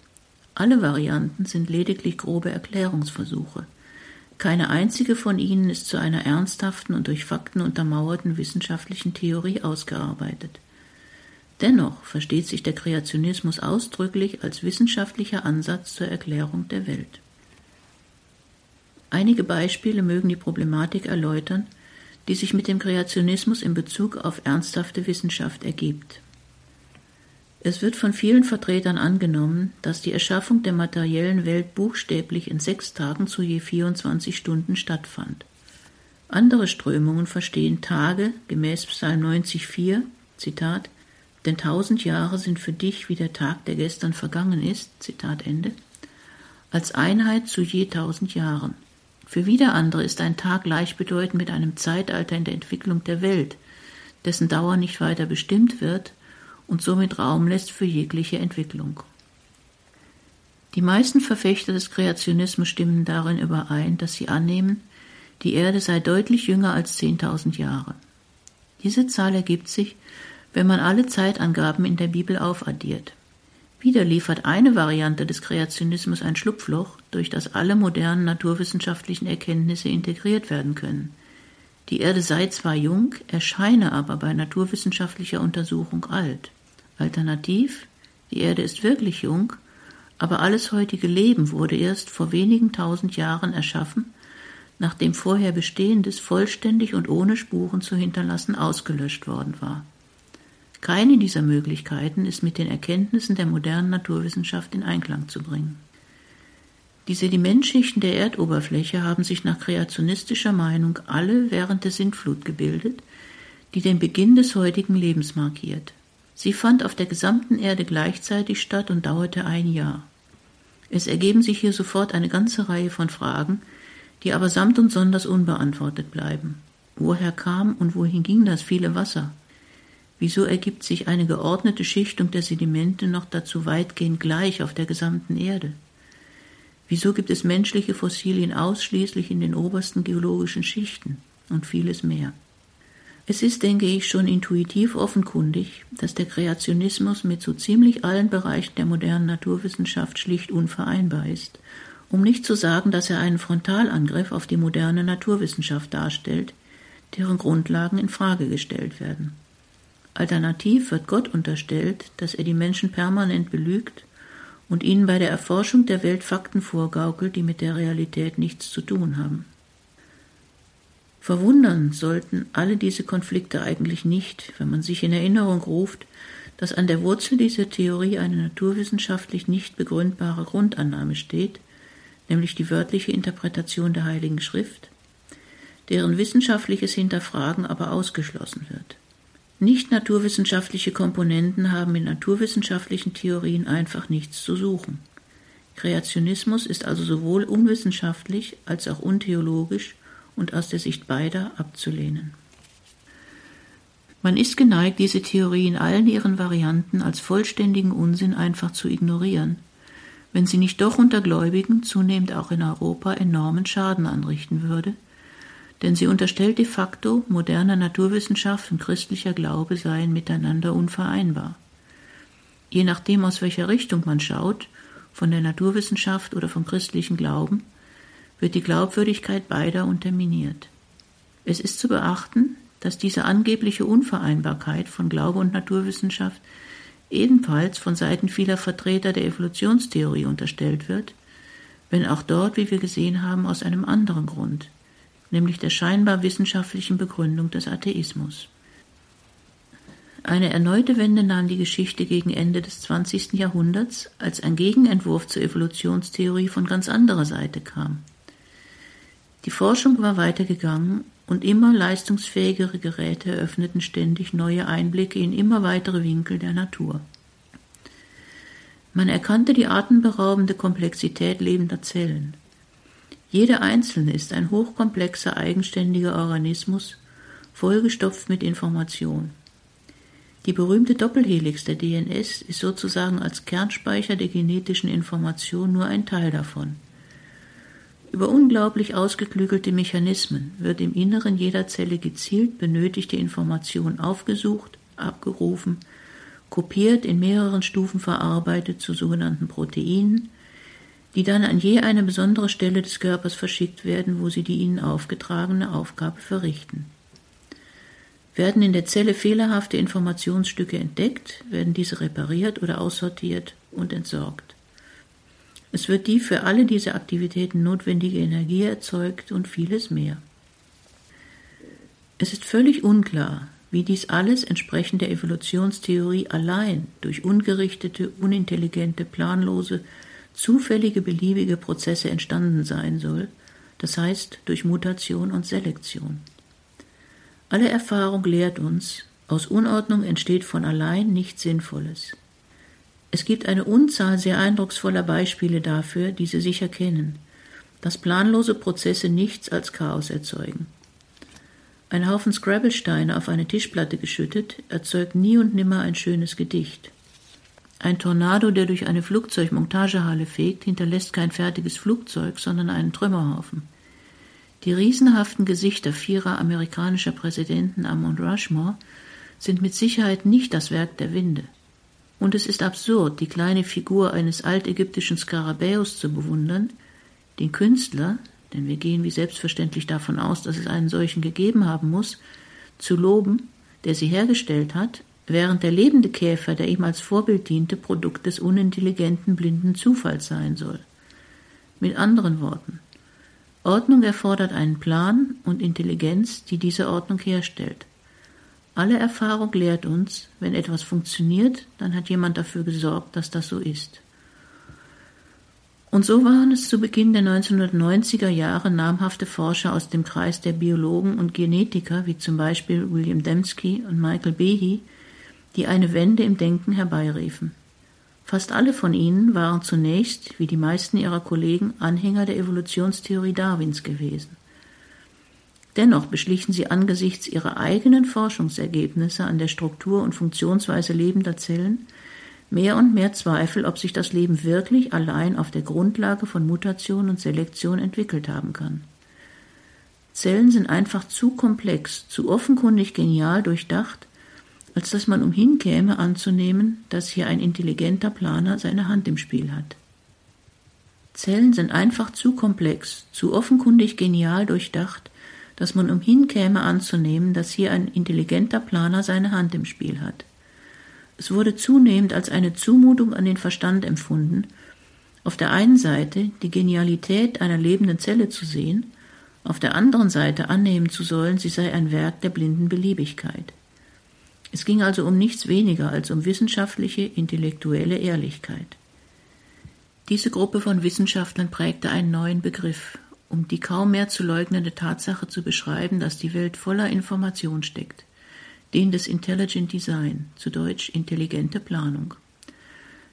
Alle Varianten sind lediglich grobe Erklärungsversuche. Keine einzige von ihnen ist zu einer ernsthaften und durch Fakten untermauerten wissenschaftlichen Theorie ausgearbeitet. Dennoch versteht sich der Kreationismus ausdrücklich als wissenschaftlicher Ansatz zur Erklärung der Welt. Einige Beispiele mögen die Problematik erläutern, die sich mit dem Kreationismus in Bezug auf ernsthafte Wissenschaft ergibt. Es wird von vielen Vertretern angenommen, dass die Erschaffung der materiellen Welt buchstäblich in sechs Tagen zu je 24 Stunden stattfand. Andere Strömungen verstehen Tage gemäß Psalm 90,4, Zitat, denn tausend Jahre sind für dich wie der Tag, der gestern vergangen ist, Zitat Ende, als Einheit zu je tausend Jahren. Für wieder andere ist ein Tag gleichbedeutend mit einem Zeitalter in der Entwicklung der Welt, dessen Dauer nicht weiter bestimmt wird und somit Raum lässt für jegliche Entwicklung. Die meisten Verfechter des Kreationismus stimmen darin überein, dass sie annehmen, die Erde sei deutlich jünger als zehntausend Jahre. Diese Zahl ergibt sich, wenn man alle Zeitangaben in der Bibel aufaddiert. Wieder liefert eine Variante des Kreationismus ein Schlupfloch, durch das alle modernen naturwissenschaftlichen Erkenntnisse integriert werden können. Die Erde sei zwar jung, erscheine aber bei naturwissenschaftlicher Untersuchung alt. Alternativ, die Erde ist wirklich jung, aber alles heutige Leben wurde erst vor wenigen tausend Jahren erschaffen, nachdem vorher Bestehendes vollständig und ohne Spuren zu hinterlassen ausgelöscht worden war. Keine dieser Möglichkeiten ist mit den Erkenntnissen der modernen Naturwissenschaft in Einklang zu bringen. Die Sedimentschichten der Erdoberfläche haben sich nach kreationistischer Meinung alle während der Sintflut gebildet, die den Beginn des heutigen Lebens markiert. Sie fand auf der gesamten Erde gleichzeitig statt und dauerte ein Jahr. Es ergeben sich hier sofort eine ganze Reihe von Fragen, die aber samt und sonders unbeantwortet bleiben. Woher kam und wohin ging das viele Wasser? Wieso ergibt sich eine geordnete Schichtung der Sedimente noch dazu weitgehend gleich auf der gesamten Erde? Wieso gibt es menschliche Fossilien ausschließlich in den obersten geologischen Schichten und vieles mehr? Es ist, denke ich, schon intuitiv offenkundig, dass der Kreationismus mit so ziemlich allen Bereichen der modernen Naturwissenschaft schlicht unvereinbar ist, um nicht zu sagen, dass er einen Frontalangriff auf die moderne Naturwissenschaft darstellt, deren Grundlagen in Frage gestellt werden. Alternativ wird Gott unterstellt, dass er die Menschen permanent belügt und ihnen bei der Erforschung der Welt Fakten vorgaukelt, die mit der Realität nichts zu tun haben. Verwundern sollten alle diese Konflikte eigentlich nicht, wenn man sich in Erinnerung ruft, dass an der Wurzel dieser Theorie eine naturwissenschaftlich nicht begründbare Grundannahme steht, nämlich die wörtliche Interpretation der Heiligen Schrift, deren wissenschaftliches Hinterfragen aber ausgeschlossen wird. Nicht naturwissenschaftliche Komponenten haben in naturwissenschaftlichen Theorien einfach nichts zu suchen. Kreationismus ist also sowohl unwissenschaftlich als auch untheologisch und aus der Sicht beider abzulehnen. Man ist geneigt, diese Theorie in allen ihren Varianten als vollständigen Unsinn einfach zu ignorieren, wenn sie nicht doch unter Gläubigen, zunehmend auch in Europa, enormen Schaden anrichten würde, denn sie unterstellt de facto, moderne Naturwissenschaft und christlicher Glaube seien miteinander unvereinbar. Je nachdem, aus welcher Richtung man schaut, von der Naturwissenschaft oder vom christlichen Glauben, wird die Glaubwürdigkeit beider unterminiert. Es ist zu beachten, dass diese angebliche Unvereinbarkeit von Glaube und Naturwissenschaft ebenfalls von Seiten vieler Vertreter der Evolutionstheorie unterstellt wird, wenn auch dort, wie wir gesehen haben, aus einem anderen Grund, nämlich der scheinbar wissenschaftlichen Begründung des Atheismus. Eine erneute Wende nahm die Geschichte gegen Ende des 20. Jahrhunderts, als ein Gegenentwurf zur Evolutionstheorie von ganz anderer Seite kam. Die Forschung war weitergegangen und immer leistungsfähigere Geräte eröffneten ständig neue Einblicke in immer weitere Winkel der Natur. Man erkannte die atemberaubende Komplexität lebender Zellen. Jede einzelne ist ein hochkomplexer, eigenständiger Organismus, vollgestopft mit Information. Die berühmte Doppelhelix der DNS ist sozusagen als Kernspeicher der genetischen Information nur ein Teil davon. Über unglaublich ausgeklügelte Mechanismen wird im Inneren jeder Zelle gezielt benötigte Information aufgesucht, abgerufen, kopiert, in mehreren Stufen verarbeitet zu sogenannten Proteinen, die dann an je eine besondere Stelle des Körpers verschickt werden, wo sie die ihnen aufgetragene Aufgabe verrichten. Werden in der Zelle fehlerhafte Informationsstücke entdeckt, werden diese repariert oder aussortiert und entsorgt. Es wird die für alle diese Aktivitäten notwendige Energie erzeugt und vieles mehr. Es ist völlig unklar, wie dies alles entsprechend der Evolutionstheorie allein durch ungerichtete, unintelligente, planlose, zufällige, beliebige Prozesse entstanden sein soll, das heißt durch Mutation und Selektion. Alle Erfahrung lehrt uns, aus Unordnung entsteht von allein nichts Sinnvolles. Es gibt eine Unzahl sehr eindrucksvoller Beispiele dafür, die Sie sicher kennen, dass planlose Prozesse nichts als Chaos erzeugen. Ein Haufen Scrabblesteine auf eine Tischplatte geschüttet erzeugt nie und nimmer ein schönes Gedicht. Ein Tornado, der durch eine Flugzeugmontagehalle fegt, hinterlässt kein fertiges Flugzeug, sondern einen Trümmerhaufen. Die riesenhaften Gesichter vierer amerikanischer Präsidenten am Mount Rushmore sind mit Sicherheit nicht das Werk der Winde. Und es ist absurd, die kleine Figur eines altägyptischen Skarabäus zu bewundern, den Künstler, denn wir gehen wie selbstverständlich davon aus, dass es einen solchen gegeben haben muss, zu loben, der sie hergestellt hat, während der lebende Käfer, der ihm als Vorbild diente, Produkt des unintelligenten, blinden Zufalls sein soll. Mit anderen Worten, Ordnung erfordert einen Plan und Intelligenz, die diese Ordnung herstellt. Alle Erfahrung lehrt uns, wenn etwas funktioniert, dann hat jemand dafür gesorgt, dass das so ist. Und so waren es zu Beginn der 1990er Jahre namhafte Forscher aus dem Kreis der Biologen und Genetiker, wie zum Beispiel William Dembski und Michael Behe, die eine Wende im Denken herbeiriefen. Fast alle von ihnen waren zunächst, wie die meisten ihrer Kollegen, Anhänger der Evolutionstheorie Darwins gewesen. Dennoch beschlichen sie angesichts ihrer eigenen Forschungsergebnisse an der Struktur und Funktionsweise lebender Zellen mehr und mehr Zweifel, ob sich das Leben wirklich allein auf der Grundlage von Mutation und Selektion entwickelt haben kann. Zellen sind einfach zu komplex, zu offenkundig genial durchdacht, als dass man umhin käme anzunehmen, dass hier ein intelligenter Planer seine Hand im Spiel hat. Zellen sind einfach zu komplex, zu offenkundig genial durchdacht, dass man umhin käme anzunehmen, dass hier ein intelligenter Planer seine Hand im Spiel hat. Es wurde zunehmend als eine Zumutung an den Verstand empfunden, auf der einen Seite die Genialität einer lebenden Zelle zu sehen, auf der anderen Seite annehmen zu sollen, sie sei ein Werk der blinden Beliebigkeit. Es ging also um nichts weniger als um wissenschaftliche, intellektuelle Ehrlichkeit. Diese Gruppe von Wissenschaftlern prägte einen neuen Begriff, um die kaum mehr zu leugnende Tatsache zu beschreiben, dass die Welt voller Information steckt. Den des Intelligent Design, zu Deutsch intelligente Planung.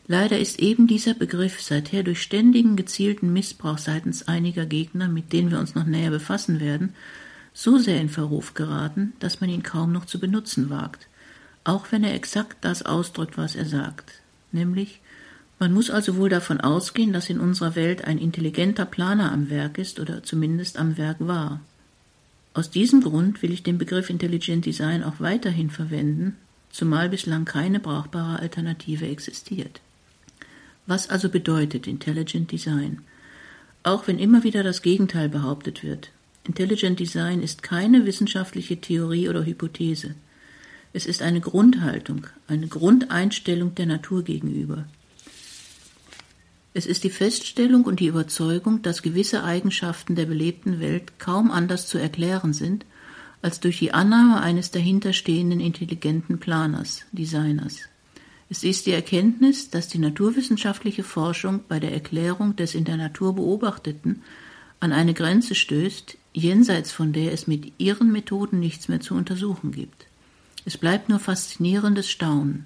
Leider ist eben dieser Begriff seither durch ständigen gezielten Missbrauch seitens einiger Gegner, mit denen wir uns noch näher befassen werden, so sehr in Verruf geraten, dass man ihn kaum noch zu benutzen wagt, auch wenn er exakt das ausdrückt, was er sagt, nämlich man muss also wohl davon ausgehen, dass in unserer Welt ein intelligenter Planer am Werk ist oder zumindest am Werk war. Aus diesem Grund will ich den Begriff Intelligent Design auch weiterhin verwenden, zumal bislang keine brauchbare Alternative existiert. Was also bedeutet Intelligent Design? Auch wenn immer wieder das Gegenteil behauptet wird. Intelligent Design ist keine wissenschaftliche Theorie oder Hypothese. Es ist eine Grundhaltung, eine Grundeinstellung der Natur gegenüber. Es ist die Feststellung und die Überzeugung, dass gewisse Eigenschaften der belebten Welt kaum anders zu erklären sind, als durch die Annahme eines dahinterstehenden intelligenten Planers, Designers. Es ist die Erkenntnis, dass die naturwissenschaftliche Forschung bei der Erklärung des in der Natur Beobachteten an eine Grenze stößt, jenseits von der es mit ihren Methoden nichts mehr zu untersuchen gibt. Es bleibt nur faszinierendes Staunen.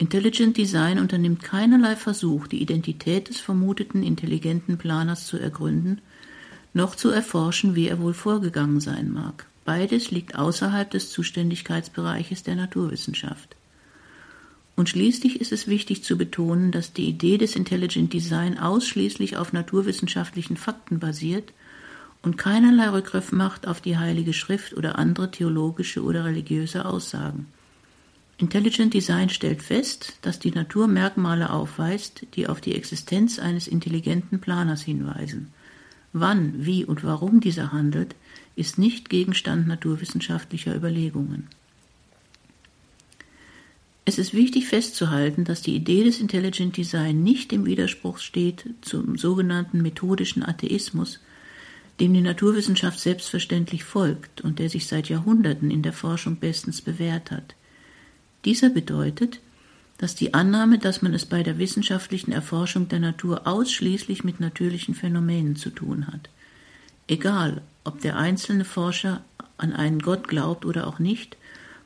Intelligent Design unternimmt keinerlei Versuch, die Identität des vermuteten intelligenten Planers zu ergründen, noch zu erforschen, wie er wohl vorgegangen sein mag. Beides liegt außerhalb des Zuständigkeitsbereiches der Naturwissenschaft. Und schließlich ist es wichtig zu betonen, dass die Idee des Intelligent Design ausschließlich auf naturwissenschaftlichen Fakten basiert und keinerlei Rückgriff macht auf die Heilige Schrift oder andere theologische oder religiöse Aussagen. Intelligent Design stellt fest, dass die Natur Merkmale aufweist, die auf die Existenz eines intelligenten Planers hinweisen. Wann, wie und warum dieser handelt, ist nicht Gegenstand naturwissenschaftlicher Überlegungen. Es ist wichtig festzuhalten, dass die Idee des Intelligent Design nicht im Widerspruch steht zum sogenannten methodischen Atheismus, dem die Naturwissenschaft selbstverständlich folgt und der sich seit Jahrhunderten in der Forschung bestens bewährt hat. Dieser bedeutet, dass die Annahme, dass man es bei der wissenschaftlichen Erforschung der Natur ausschließlich mit natürlichen Phänomenen zu tun hat. Egal, ob der einzelne Forscher an einen Gott glaubt oder auch nicht,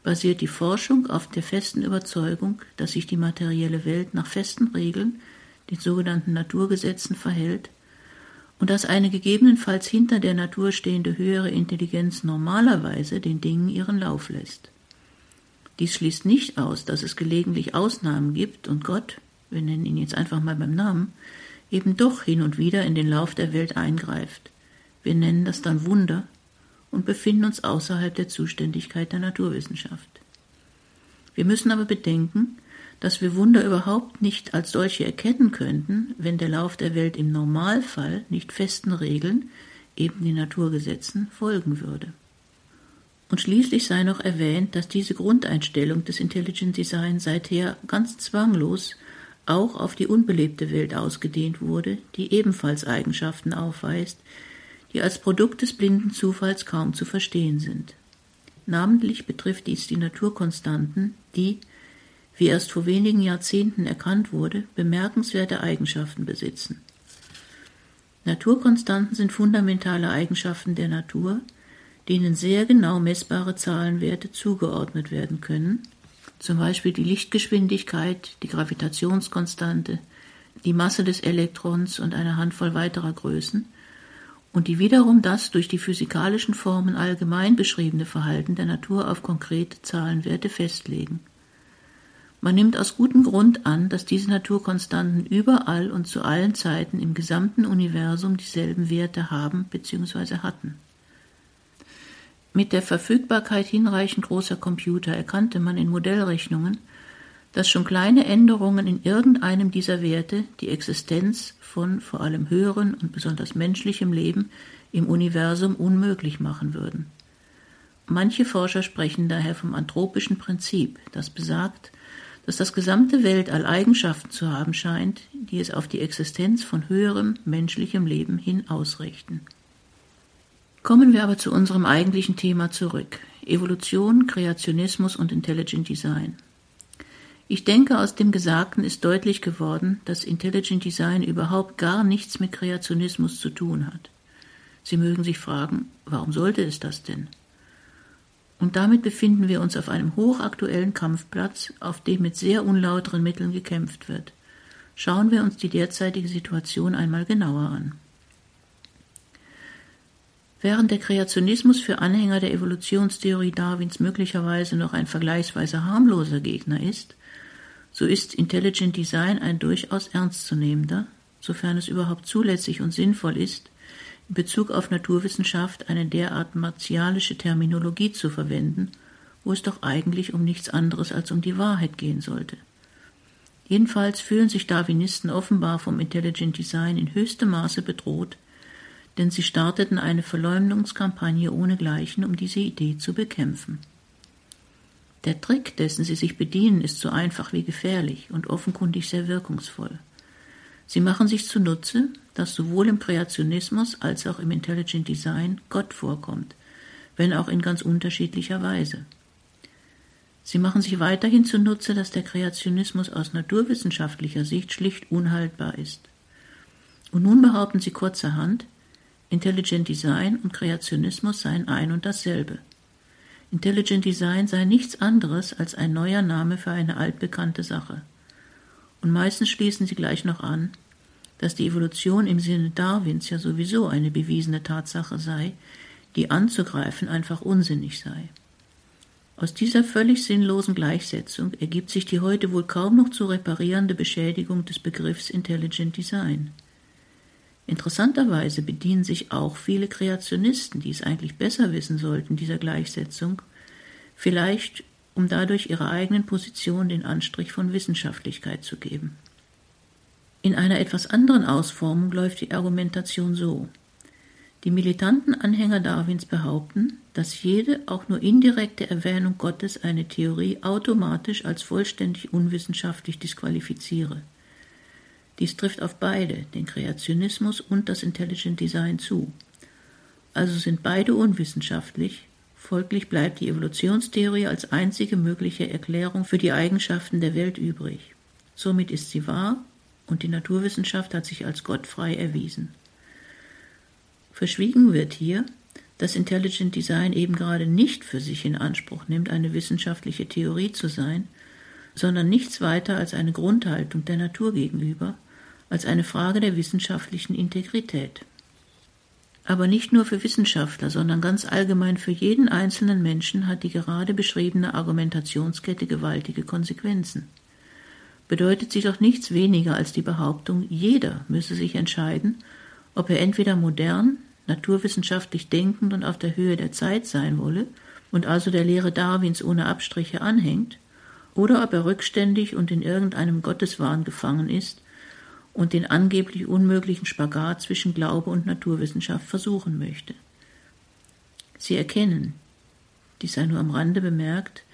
basiert die Forschung auf der festen Überzeugung, dass sich die materielle Welt nach festen Regeln, den sogenannten Naturgesetzen, verhält und dass eine gegebenenfalls hinter der Natur stehende höhere Intelligenz normalerweise den Dingen ihren Lauf lässt. Dies schließt nicht aus, dass es gelegentlich Ausnahmen gibt und Gott, wir nennen ihn jetzt einfach mal beim Namen, eben doch hin und wieder in den Lauf der Welt eingreift. Wir nennen das dann Wunder und befinden uns außerhalb der Zuständigkeit der Naturwissenschaft. Wir müssen aber bedenken, dass wir Wunder überhaupt nicht als solche erkennen könnten, wenn der Lauf der Welt im Normalfall nicht festen Regeln, eben den Naturgesetzen, folgen würde. Und schließlich sei noch erwähnt, dass diese Grundeinstellung des Intelligent Design seither ganz zwanglos auch auf die unbelebte Welt ausgedehnt wurde, die ebenfalls Eigenschaften aufweist, die als Produkt des blinden Zufalls kaum zu verstehen sind. Namentlich betrifft dies die Naturkonstanten, die, wie erst vor wenigen Jahrzehnten erkannt wurde, bemerkenswerte Eigenschaften besitzen. Naturkonstanten sind fundamentale Eigenschaften der Natur, denen sehr genau messbare Zahlenwerte zugeordnet werden können, zum Beispiel die Lichtgeschwindigkeit, die Gravitationskonstante, die Masse des Elektrons und eine Handvoll weiterer Größen, und die wiederum das durch die physikalischen Formen allgemein beschriebene Verhalten der Natur auf konkrete Zahlenwerte festlegen. Man nimmt aus gutem Grund an, dass diese Naturkonstanten überall und zu allen Zeiten im gesamten Universum dieselben Werte haben bzw. hatten. Mit der Verfügbarkeit hinreichend großer Computer erkannte man in Modellrechnungen, dass schon kleine Änderungen in irgendeinem dieser Werte die Existenz von vor allem höheren und besonders menschlichem Leben im Universum unmöglich machen würden. Manche Forscher sprechen daher vom anthropischen Prinzip, das besagt, dass das gesamte Weltall Eigenschaften zu haben scheint, die es auf die Existenz von höherem menschlichem Leben hin ausrichten. Kommen wir aber zu unserem eigentlichen Thema zurück. Evolution, Kreationismus und Intelligent Design. Ich denke, aus dem Gesagten ist deutlich geworden, dass Intelligent Design überhaupt gar nichts mit Kreationismus zu tun hat. Sie mögen sich fragen, warum sollte es das denn? Und damit befinden wir uns auf einem hochaktuellen Kampfplatz, auf dem mit sehr unlauteren Mitteln gekämpft wird. Schauen wir uns die derzeitige Situation einmal genauer an. Während der Kreationismus für Anhänger der Evolutionstheorie Darwins möglicherweise noch ein vergleichsweise harmloser Gegner ist, so ist Intelligent Design ein durchaus ernstzunehmender, sofern es überhaupt zulässig und sinnvoll ist, in Bezug auf Naturwissenschaft eine derart martialische Terminologie zu verwenden, wo es doch eigentlich um nichts anderes als um die Wahrheit gehen sollte. Jedenfalls fühlen sich Darwinisten offenbar vom Intelligent Design in höchstem Maße bedroht, denn sie starteten eine Verleumdungskampagne ohnegleichen, um diese Idee zu bekämpfen. Der Trick, dessen sie sich bedienen, ist so einfach wie gefährlich und offenkundig sehr wirkungsvoll. Sie machen sich zunutze, dass sowohl im Kreationismus als auch im Intelligent Design Gott vorkommt, wenn auch in ganz unterschiedlicher Weise. Sie machen sich weiterhin zunutze, dass der Kreationismus aus naturwissenschaftlicher Sicht schlicht unhaltbar ist. Und nun behaupten sie kurzerhand, Intelligent Design und Kreationismus seien ein und dasselbe. Intelligent Design sei nichts anderes als ein neuer Name für eine altbekannte Sache. Und meistens schließen sie gleich noch an, dass die Evolution im Sinne Darwins ja sowieso eine bewiesene Tatsache sei, die anzugreifen einfach unsinnig sei. Aus dieser völlig sinnlosen Gleichsetzung ergibt sich die heute wohl kaum noch zu reparierende Beschädigung des Begriffs Intelligent Design. Interessanterweise bedienen sich auch viele Kreationisten, die es eigentlich besser wissen sollten, dieser Gleichsetzung, vielleicht um dadurch ihrer eigenen Position den Anstrich von Wissenschaftlichkeit zu geben. In einer etwas anderen Ausformung läuft die Argumentation so. Die militanten Anhänger Darwins behaupten, dass jede auch nur indirekte Erwähnung Gottes eine Theorie automatisch als vollständig unwissenschaftlich disqualifiziere. Dies trifft auf beide, den Kreationismus und das Intelligent Design zu. Also sind beide unwissenschaftlich, folglich bleibt die Evolutionstheorie als einzige mögliche Erklärung für die Eigenschaften der Welt übrig. Somit ist sie wahr und die Naturwissenschaft hat sich als gottfrei erwiesen. Verschwiegen wird hier, dass Intelligent Design eben gerade nicht für sich in Anspruch nimmt, eine wissenschaftliche Theorie zu sein, sondern nichts weiter als eine Grundhaltung der Natur gegenüber, als eine Frage der wissenschaftlichen Integrität. Aber nicht nur für Wissenschaftler, sondern ganz allgemein für jeden einzelnen Menschen hat die gerade beschriebene Argumentationskette gewaltige Konsequenzen. Bedeutet sie doch nichts weniger als die Behauptung, jeder müsse sich entscheiden, ob er entweder modern, naturwissenschaftlich denkend und auf der Höhe der Zeit sein wolle und also der Lehre Darwins ohne Abstriche anhängt, oder ob er rückständig und in irgendeinem Gotteswahn gefangen ist und den angeblich unmöglichen Spagat zwischen Glaube und Naturwissenschaft versuchen möchte. Sie erkennen, dies sei nur am Rande bemerkt,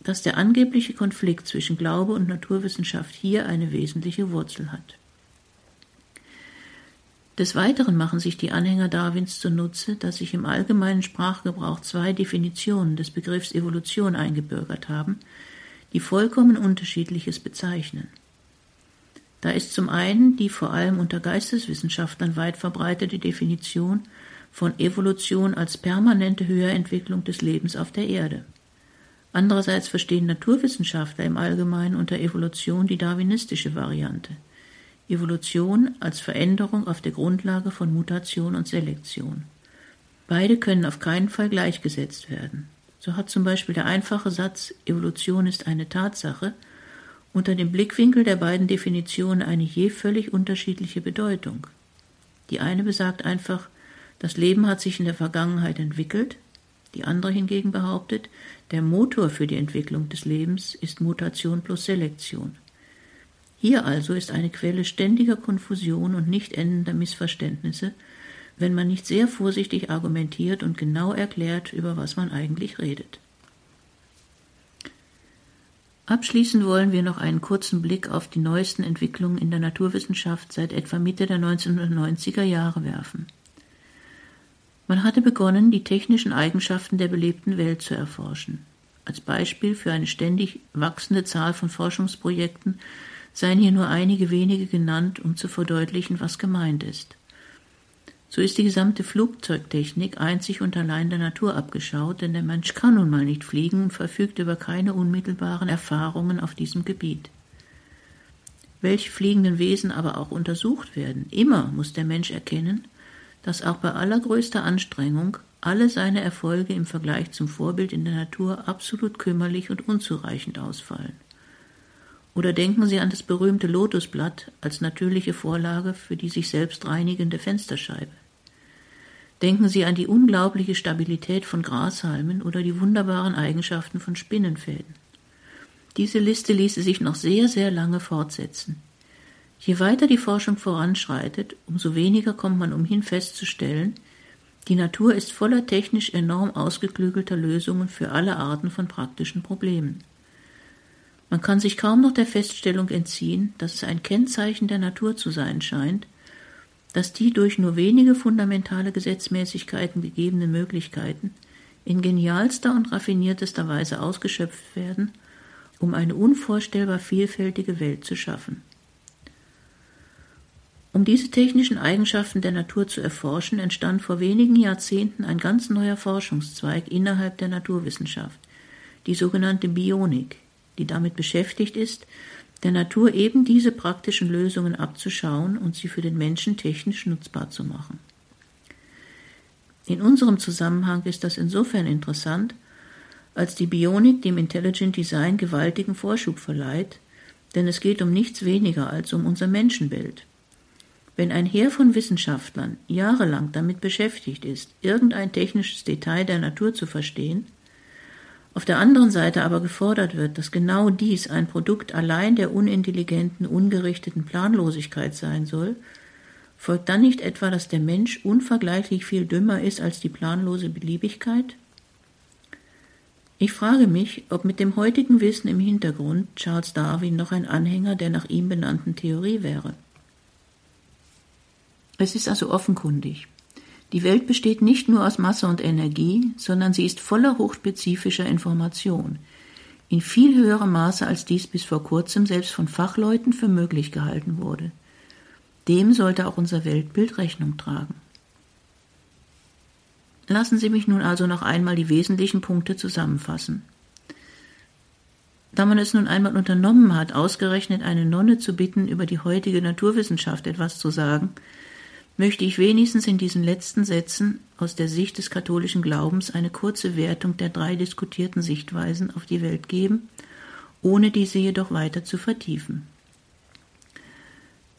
dass der angebliche Konflikt zwischen Glaube und Naturwissenschaft hier eine wesentliche Wurzel hat. Des Weiteren machen sich die Anhänger Darwins zunutze, dass sich im allgemeinen Sprachgebrauch zwei Definitionen des Begriffs Evolution eingebürgert haben, die vollkommen unterschiedliches bezeichnen. Da ist zum einen die vor allem unter Geisteswissenschaftlern weit verbreitete Definition von Evolution als permanente Höherentwicklung des Lebens auf der Erde. Andererseits verstehen Naturwissenschaftler im Allgemeinen unter Evolution die darwinistische Variante – Evolution als Veränderung auf der Grundlage von Mutation und Selektion. Beide können auf keinen Fall gleichgesetzt werden. So hat zum Beispiel der einfache Satz Evolution ist eine Tatsache unter dem Blickwinkel der beiden Definitionen eine je völlig unterschiedliche Bedeutung. Die eine besagt einfach, das Leben hat sich in der Vergangenheit entwickelt, die andere hingegen behauptet, der Motor für die Entwicklung des Lebens ist Mutation plus Selektion. Hier also ist eine Quelle ständiger Konfusion und nicht endender Missverständnisse, wenn man nicht sehr vorsichtig argumentiert und genau erklärt, über was man eigentlich redet. Abschließend wollen wir noch einen kurzen Blick auf die neuesten Entwicklungen in der Naturwissenschaft seit etwa Mitte der 1990er Jahre werfen. Man hatte begonnen, die technischen Eigenschaften der belebten Welt zu erforschen. Als Beispiel für eine ständig wachsende Zahl von Forschungsprojekten seien hier nur einige wenige genannt, um zu verdeutlichen, was gemeint ist. So ist die gesamte Flugzeugtechnik einzig und allein der Natur abgeschaut, denn der Mensch kann nun mal nicht fliegen und verfügt über keine unmittelbaren Erfahrungen auf diesem Gebiet. Welche fliegenden Wesen aber auch untersucht werden, immer muss der Mensch erkennen, dass auch bei allergrößter Anstrengung alle seine Erfolge im Vergleich zum Vorbild in der Natur absolut kümmerlich und unzureichend ausfallen. Oder denken Sie an das berühmte Lotusblatt als natürliche Vorlage für die sich selbst reinigende Fensterscheibe. Denken Sie an die unglaubliche Stabilität von Grashalmen oder die wunderbaren Eigenschaften von Spinnenfäden. Diese Liste ließe sich noch sehr, sehr lange fortsetzen. Je weiter die Forschung voranschreitet, umso weniger kommt man umhin festzustellen, die Natur ist voller technisch enorm ausgeklügelter Lösungen für alle Arten von praktischen Problemen. Man kann sich kaum noch der Feststellung entziehen, dass es ein Kennzeichen der Natur zu sein scheint, dass die durch nur wenige fundamentale Gesetzmäßigkeiten gegebenen Möglichkeiten in genialster und raffiniertester Weise ausgeschöpft werden, um eine unvorstellbar vielfältige Welt zu schaffen. Um diese technischen Eigenschaften der Natur zu erforschen, entstand vor wenigen Jahrzehnten ein ganz neuer Forschungszweig innerhalb der Naturwissenschaft, die sogenannte Bionik, die damit beschäftigt ist, der Natur eben diese praktischen Lösungen abzuschauen und sie für den Menschen technisch nutzbar zu machen. In unserem Zusammenhang ist das insofern interessant, als die Bionik dem Intelligent Design gewaltigen Vorschub verleiht, denn es geht um nichts weniger als um unser Menschenbild. Wenn ein Heer von Wissenschaftlern jahrelang damit beschäftigt ist, irgendein technisches Detail der Natur zu verstehen, auf der anderen Seite aber gefordert wird, dass genau dies ein Produkt allein der unintelligenten, ungerichteten Planlosigkeit sein soll, folgt dann nicht etwa, dass der Mensch unvergleichlich viel dümmer ist als die planlose Beliebigkeit? Ich frage mich, ob mit dem heutigen Wissen im Hintergrund Charles Darwin noch ein Anhänger der nach ihm benannten Theorie wäre. Es ist also offenkundig, die Welt besteht nicht nur aus Masse und Energie, sondern sie ist voller hochspezifischer Information, in viel höherem Maße als dies bis vor kurzem selbst von Fachleuten für möglich gehalten wurde. Dem sollte auch unser Weltbild Rechnung tragen. Lassen Sie mich nun also noch einmal die wesentlichen Punkte zusammenfassen. Da man es nun einmal unternommen hat, ausgerechnet eine Nonne zu bitten, über die heutige Naturwissenschaft etwas zu sagen, möchte ich wenigstens in diesen letzten Sätzen aus der Sicht des katholischen Glaubens eine kurze Wertung der drei diskutierten Sichtweisen auf die Welt geben, ohne diese jedoch weiter zu vertiefen.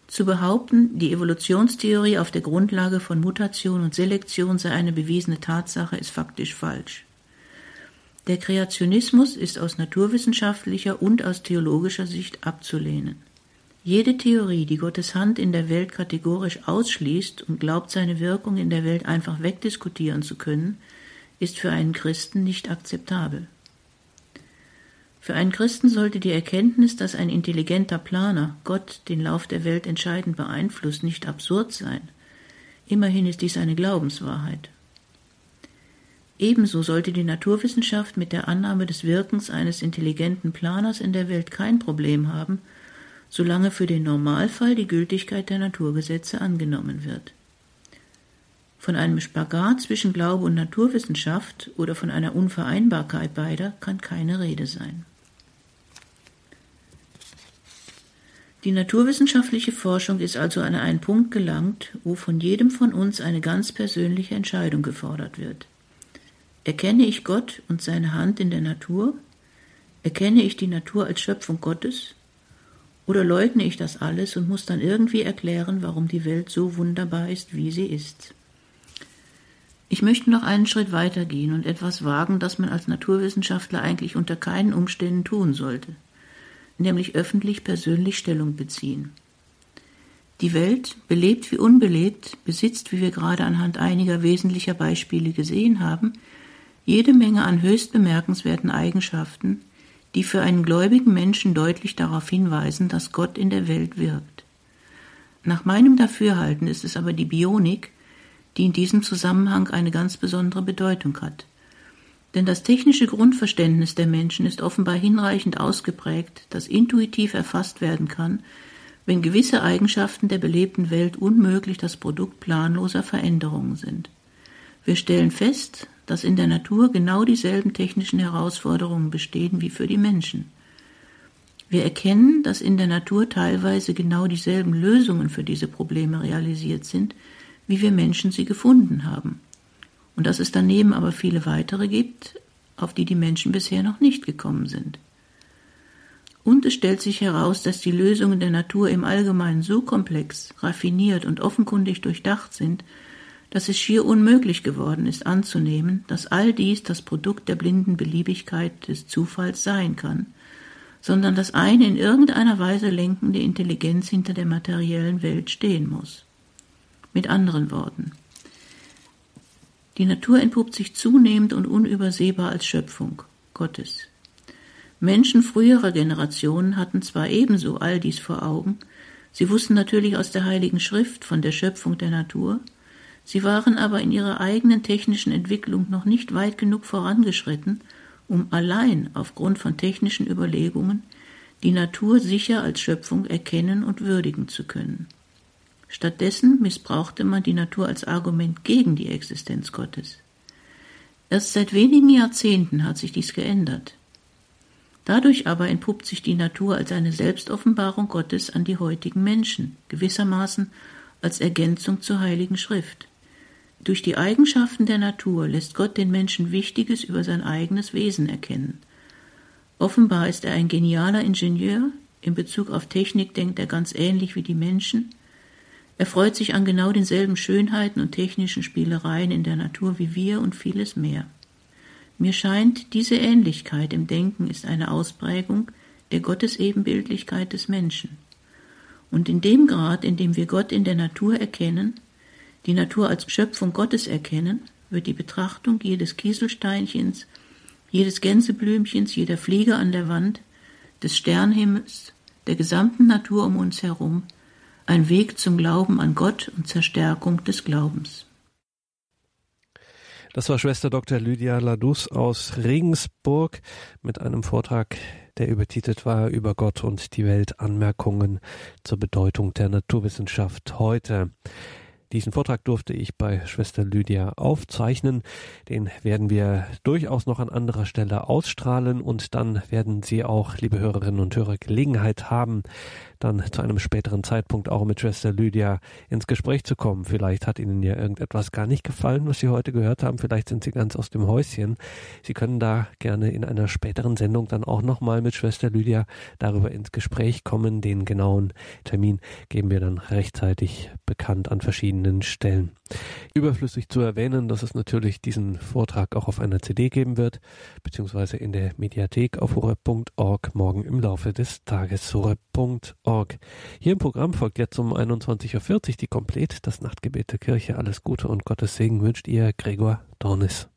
Zu behaupten, die Evolutionstheorie auf der Grundlage von Mutation und Selektion sei eine bewiesene Tatsache, ist faktisch falsch. Der Kreationismus ist aus naturwissenschaftlicher und aus theologischer Sicht abzulehnen. Jede Theorie, die Gottes Hand in der Welt kategorisch ausschließt und glaubt, seine Wirkung in der Welt einfach wegdiskutieren zu können, ist für einen Christen nicht akzeptabel. Für einen Christen sollte die Erkenntnis, dass ein intelligenter Planer Gott den Lauf der Welt entscheidend beeinflusst, nicht absurd sein. Immerhin ist dies eine Glaubenswahrheit. Ebenso sollte die Naturwissenschaft mit der Annahme des Wirkens eines intelligenten Planers in der Welt kein Problem haben, solange für den Normalfall die Gültigkeit der Naturgesetze angenommen wird. Von einem Spagat zwischen Glaube und Naturwissenschaft oder von einer Unvereinbarkeit beider kann keine Rede sein. Die naturwissenschaftliche Forschung ist also an einen Punkt gelangt, wo von jedem von uns eine ganz persönliche Entscheidung gefordert wird. Erkenne ich Gott und seine Hand in der Natur? Erkenne ich die Natur als Schöpfung Gottes? Oder leugne ich das alles und muss dann irgendwie erklären, warum die Welt so wunderbar ist, wie sie ist? Ich möchte noch einen Schritt weitergehen und etwas wagen, das man als Naturwissenschaftler eigentlich unter keinen Umständen tun sollte, nämlich öffentlich persönlich Stellung beziehen. Die Welt, belebt wie unbelebt, besitzt, wie wir gerade anhand einiger wesentlicher Beispiele gesehen haben, jede Menge an höchst bemerkenswerten Eigenschaften, die für einen gläubigen Menschen deutlich darauf hinweisen, dass Gott in der Welt wirkt. Nach meinem Dafürhalten ist es aber die Bionik, die in diesem Zusammenhang eine ganz besondere Bedeutung hat. Denn das technische Grundverständnis der Menschen ist offenbar hinreichend ausgeprägt, dass intuitiv erfasst werden kann, wenn gewisse Eigenschaften der belebten Welt unmöglich das Produkt planloser Veränderungen sind. Wir stellen fest, dass in der Natur genau dieselben technischen Herausforderungen bestehen wie für die Menschen. Wir erkennen, dass in der Natur teilweise genau dieselben Lösungen für diese Probleme realisiert sind, wie wir Menschen sie gefunden haben. Und dass es daneben aber viele weitere gibt, auf die die Menschen bisher noch nicht gekommen sind. Und es stellt sich heraus, dass die Lösungen der Natur im Allgemeinen so komplex, raffiniert und offenkundig durchdacht sind, dass es schier unmöglich geworden ist anzunehmen, dass all dies das Produkt der blinden Beliebigkeit des Zufalls sein kann, sondern dass eine in irgendeiner Weise lenkende Intelligenz hinter der materiellen Welt stehen muss. Mit anderen Worten, die Natur entpuppt sich zunehmend und unübersehbar als Schöpfung Gottes. Menschen früherer Generationen hatten zwar ebenso all dies vor Augen, sie wussten natürlich aus der Heiligen Schrift von der Schöpfung der Natur, sie waren aber in ihrer eigenen technischen Entwicklung noch nicht weit genug vorangeschritten, um allein aufgrund von technischen Überlegungen die Natur sicher als Schöpfung erkennen und würdigen zu können. Stattdessen missbrauchte man die Natur als Argument gegen die Existenz Gottes. Erst seit wenigen Jahrzehnten hat sich dies geändert. Dadurch aber entpuppt sich die Natur als eine Selbstoffenbarung Gottes an die heutigen Menschen, gewissermaßen als Ergänzung zur Heiligen Schrift. Durch die Eigenschaften der Natur lässt Gott den Menschen Wichtiges über sein eigenes Wesen erkennen. Offenbar ist er ein genialer Ingenieur, in Bezug auf Technik denkt er ganz ähnlich wie die Menschen, er freut sich an genau denselben Schönheiten und technischen Spielereien in der Natur wie wir und vieles mehr. Mir scheint, diese Ähnlichkeit im Denken ist eine Ausprägung der Gottesebenbildlichkeit des Menschen. Und in dem Grad, in dem wir Gott in der Natur erkennen, die Natur als Schöpfung Gottes erkennen, wird die Betrachtung jedes Kieselsteinchens, jedes Gänseblümchens, jeder Fliege an der Wand, des Sternhimmels, der gesamten Natur um uns herum ein Weg zum Glauben an Gott und zur Stärkung des Glaubens. Das war Schwester Dr. Lydia Ladus aus Regensburg mit einem Vortrag, der übertitelt war über Gott und die Welt Anmerkungen zur Bedeutung der Naturwissenschaft heute. Diesen Vortrag durfte ich bei Schwester Lydia aufzeichnen. Den werden wir durchaus noch an anderer Stelle ausstrahlen und dann werden Sie auch, liebe Hörerinnen und Hörer, Gelegenheit haben, dann zu einem späteren Zeitpunkt auch mit Schwester Lydia ins Gespräch zu kommen. Vielleicht hat Ihnen ja irgendetwas gar nicht gefallen, was Sie heute gehört haben. Vielleicht sind Sie ganz aus dem Häuschen. Sie können da gerne in einer späteren Sendung dann auch nochmal mit Schwester Lydia darüber ins Gespräch kommen. Den genauen Termin geben wir dann rechtzeitig bekannt an verschiedenen Stellen. Überflüssig zu erwähnen, dass es natürlich diesen Vortrag auch auf einer CD geben wird, beziehungsweise in der Mediathek auf horeb.org morgen im Laufe des Tages horeb.org Hier im Programm folgt jetzt um 21.40 Uhr die Komplett, das Nachtgebet der Kirche. Alles Gute und Gottes Segen wünscht ihr Gregor Dornis.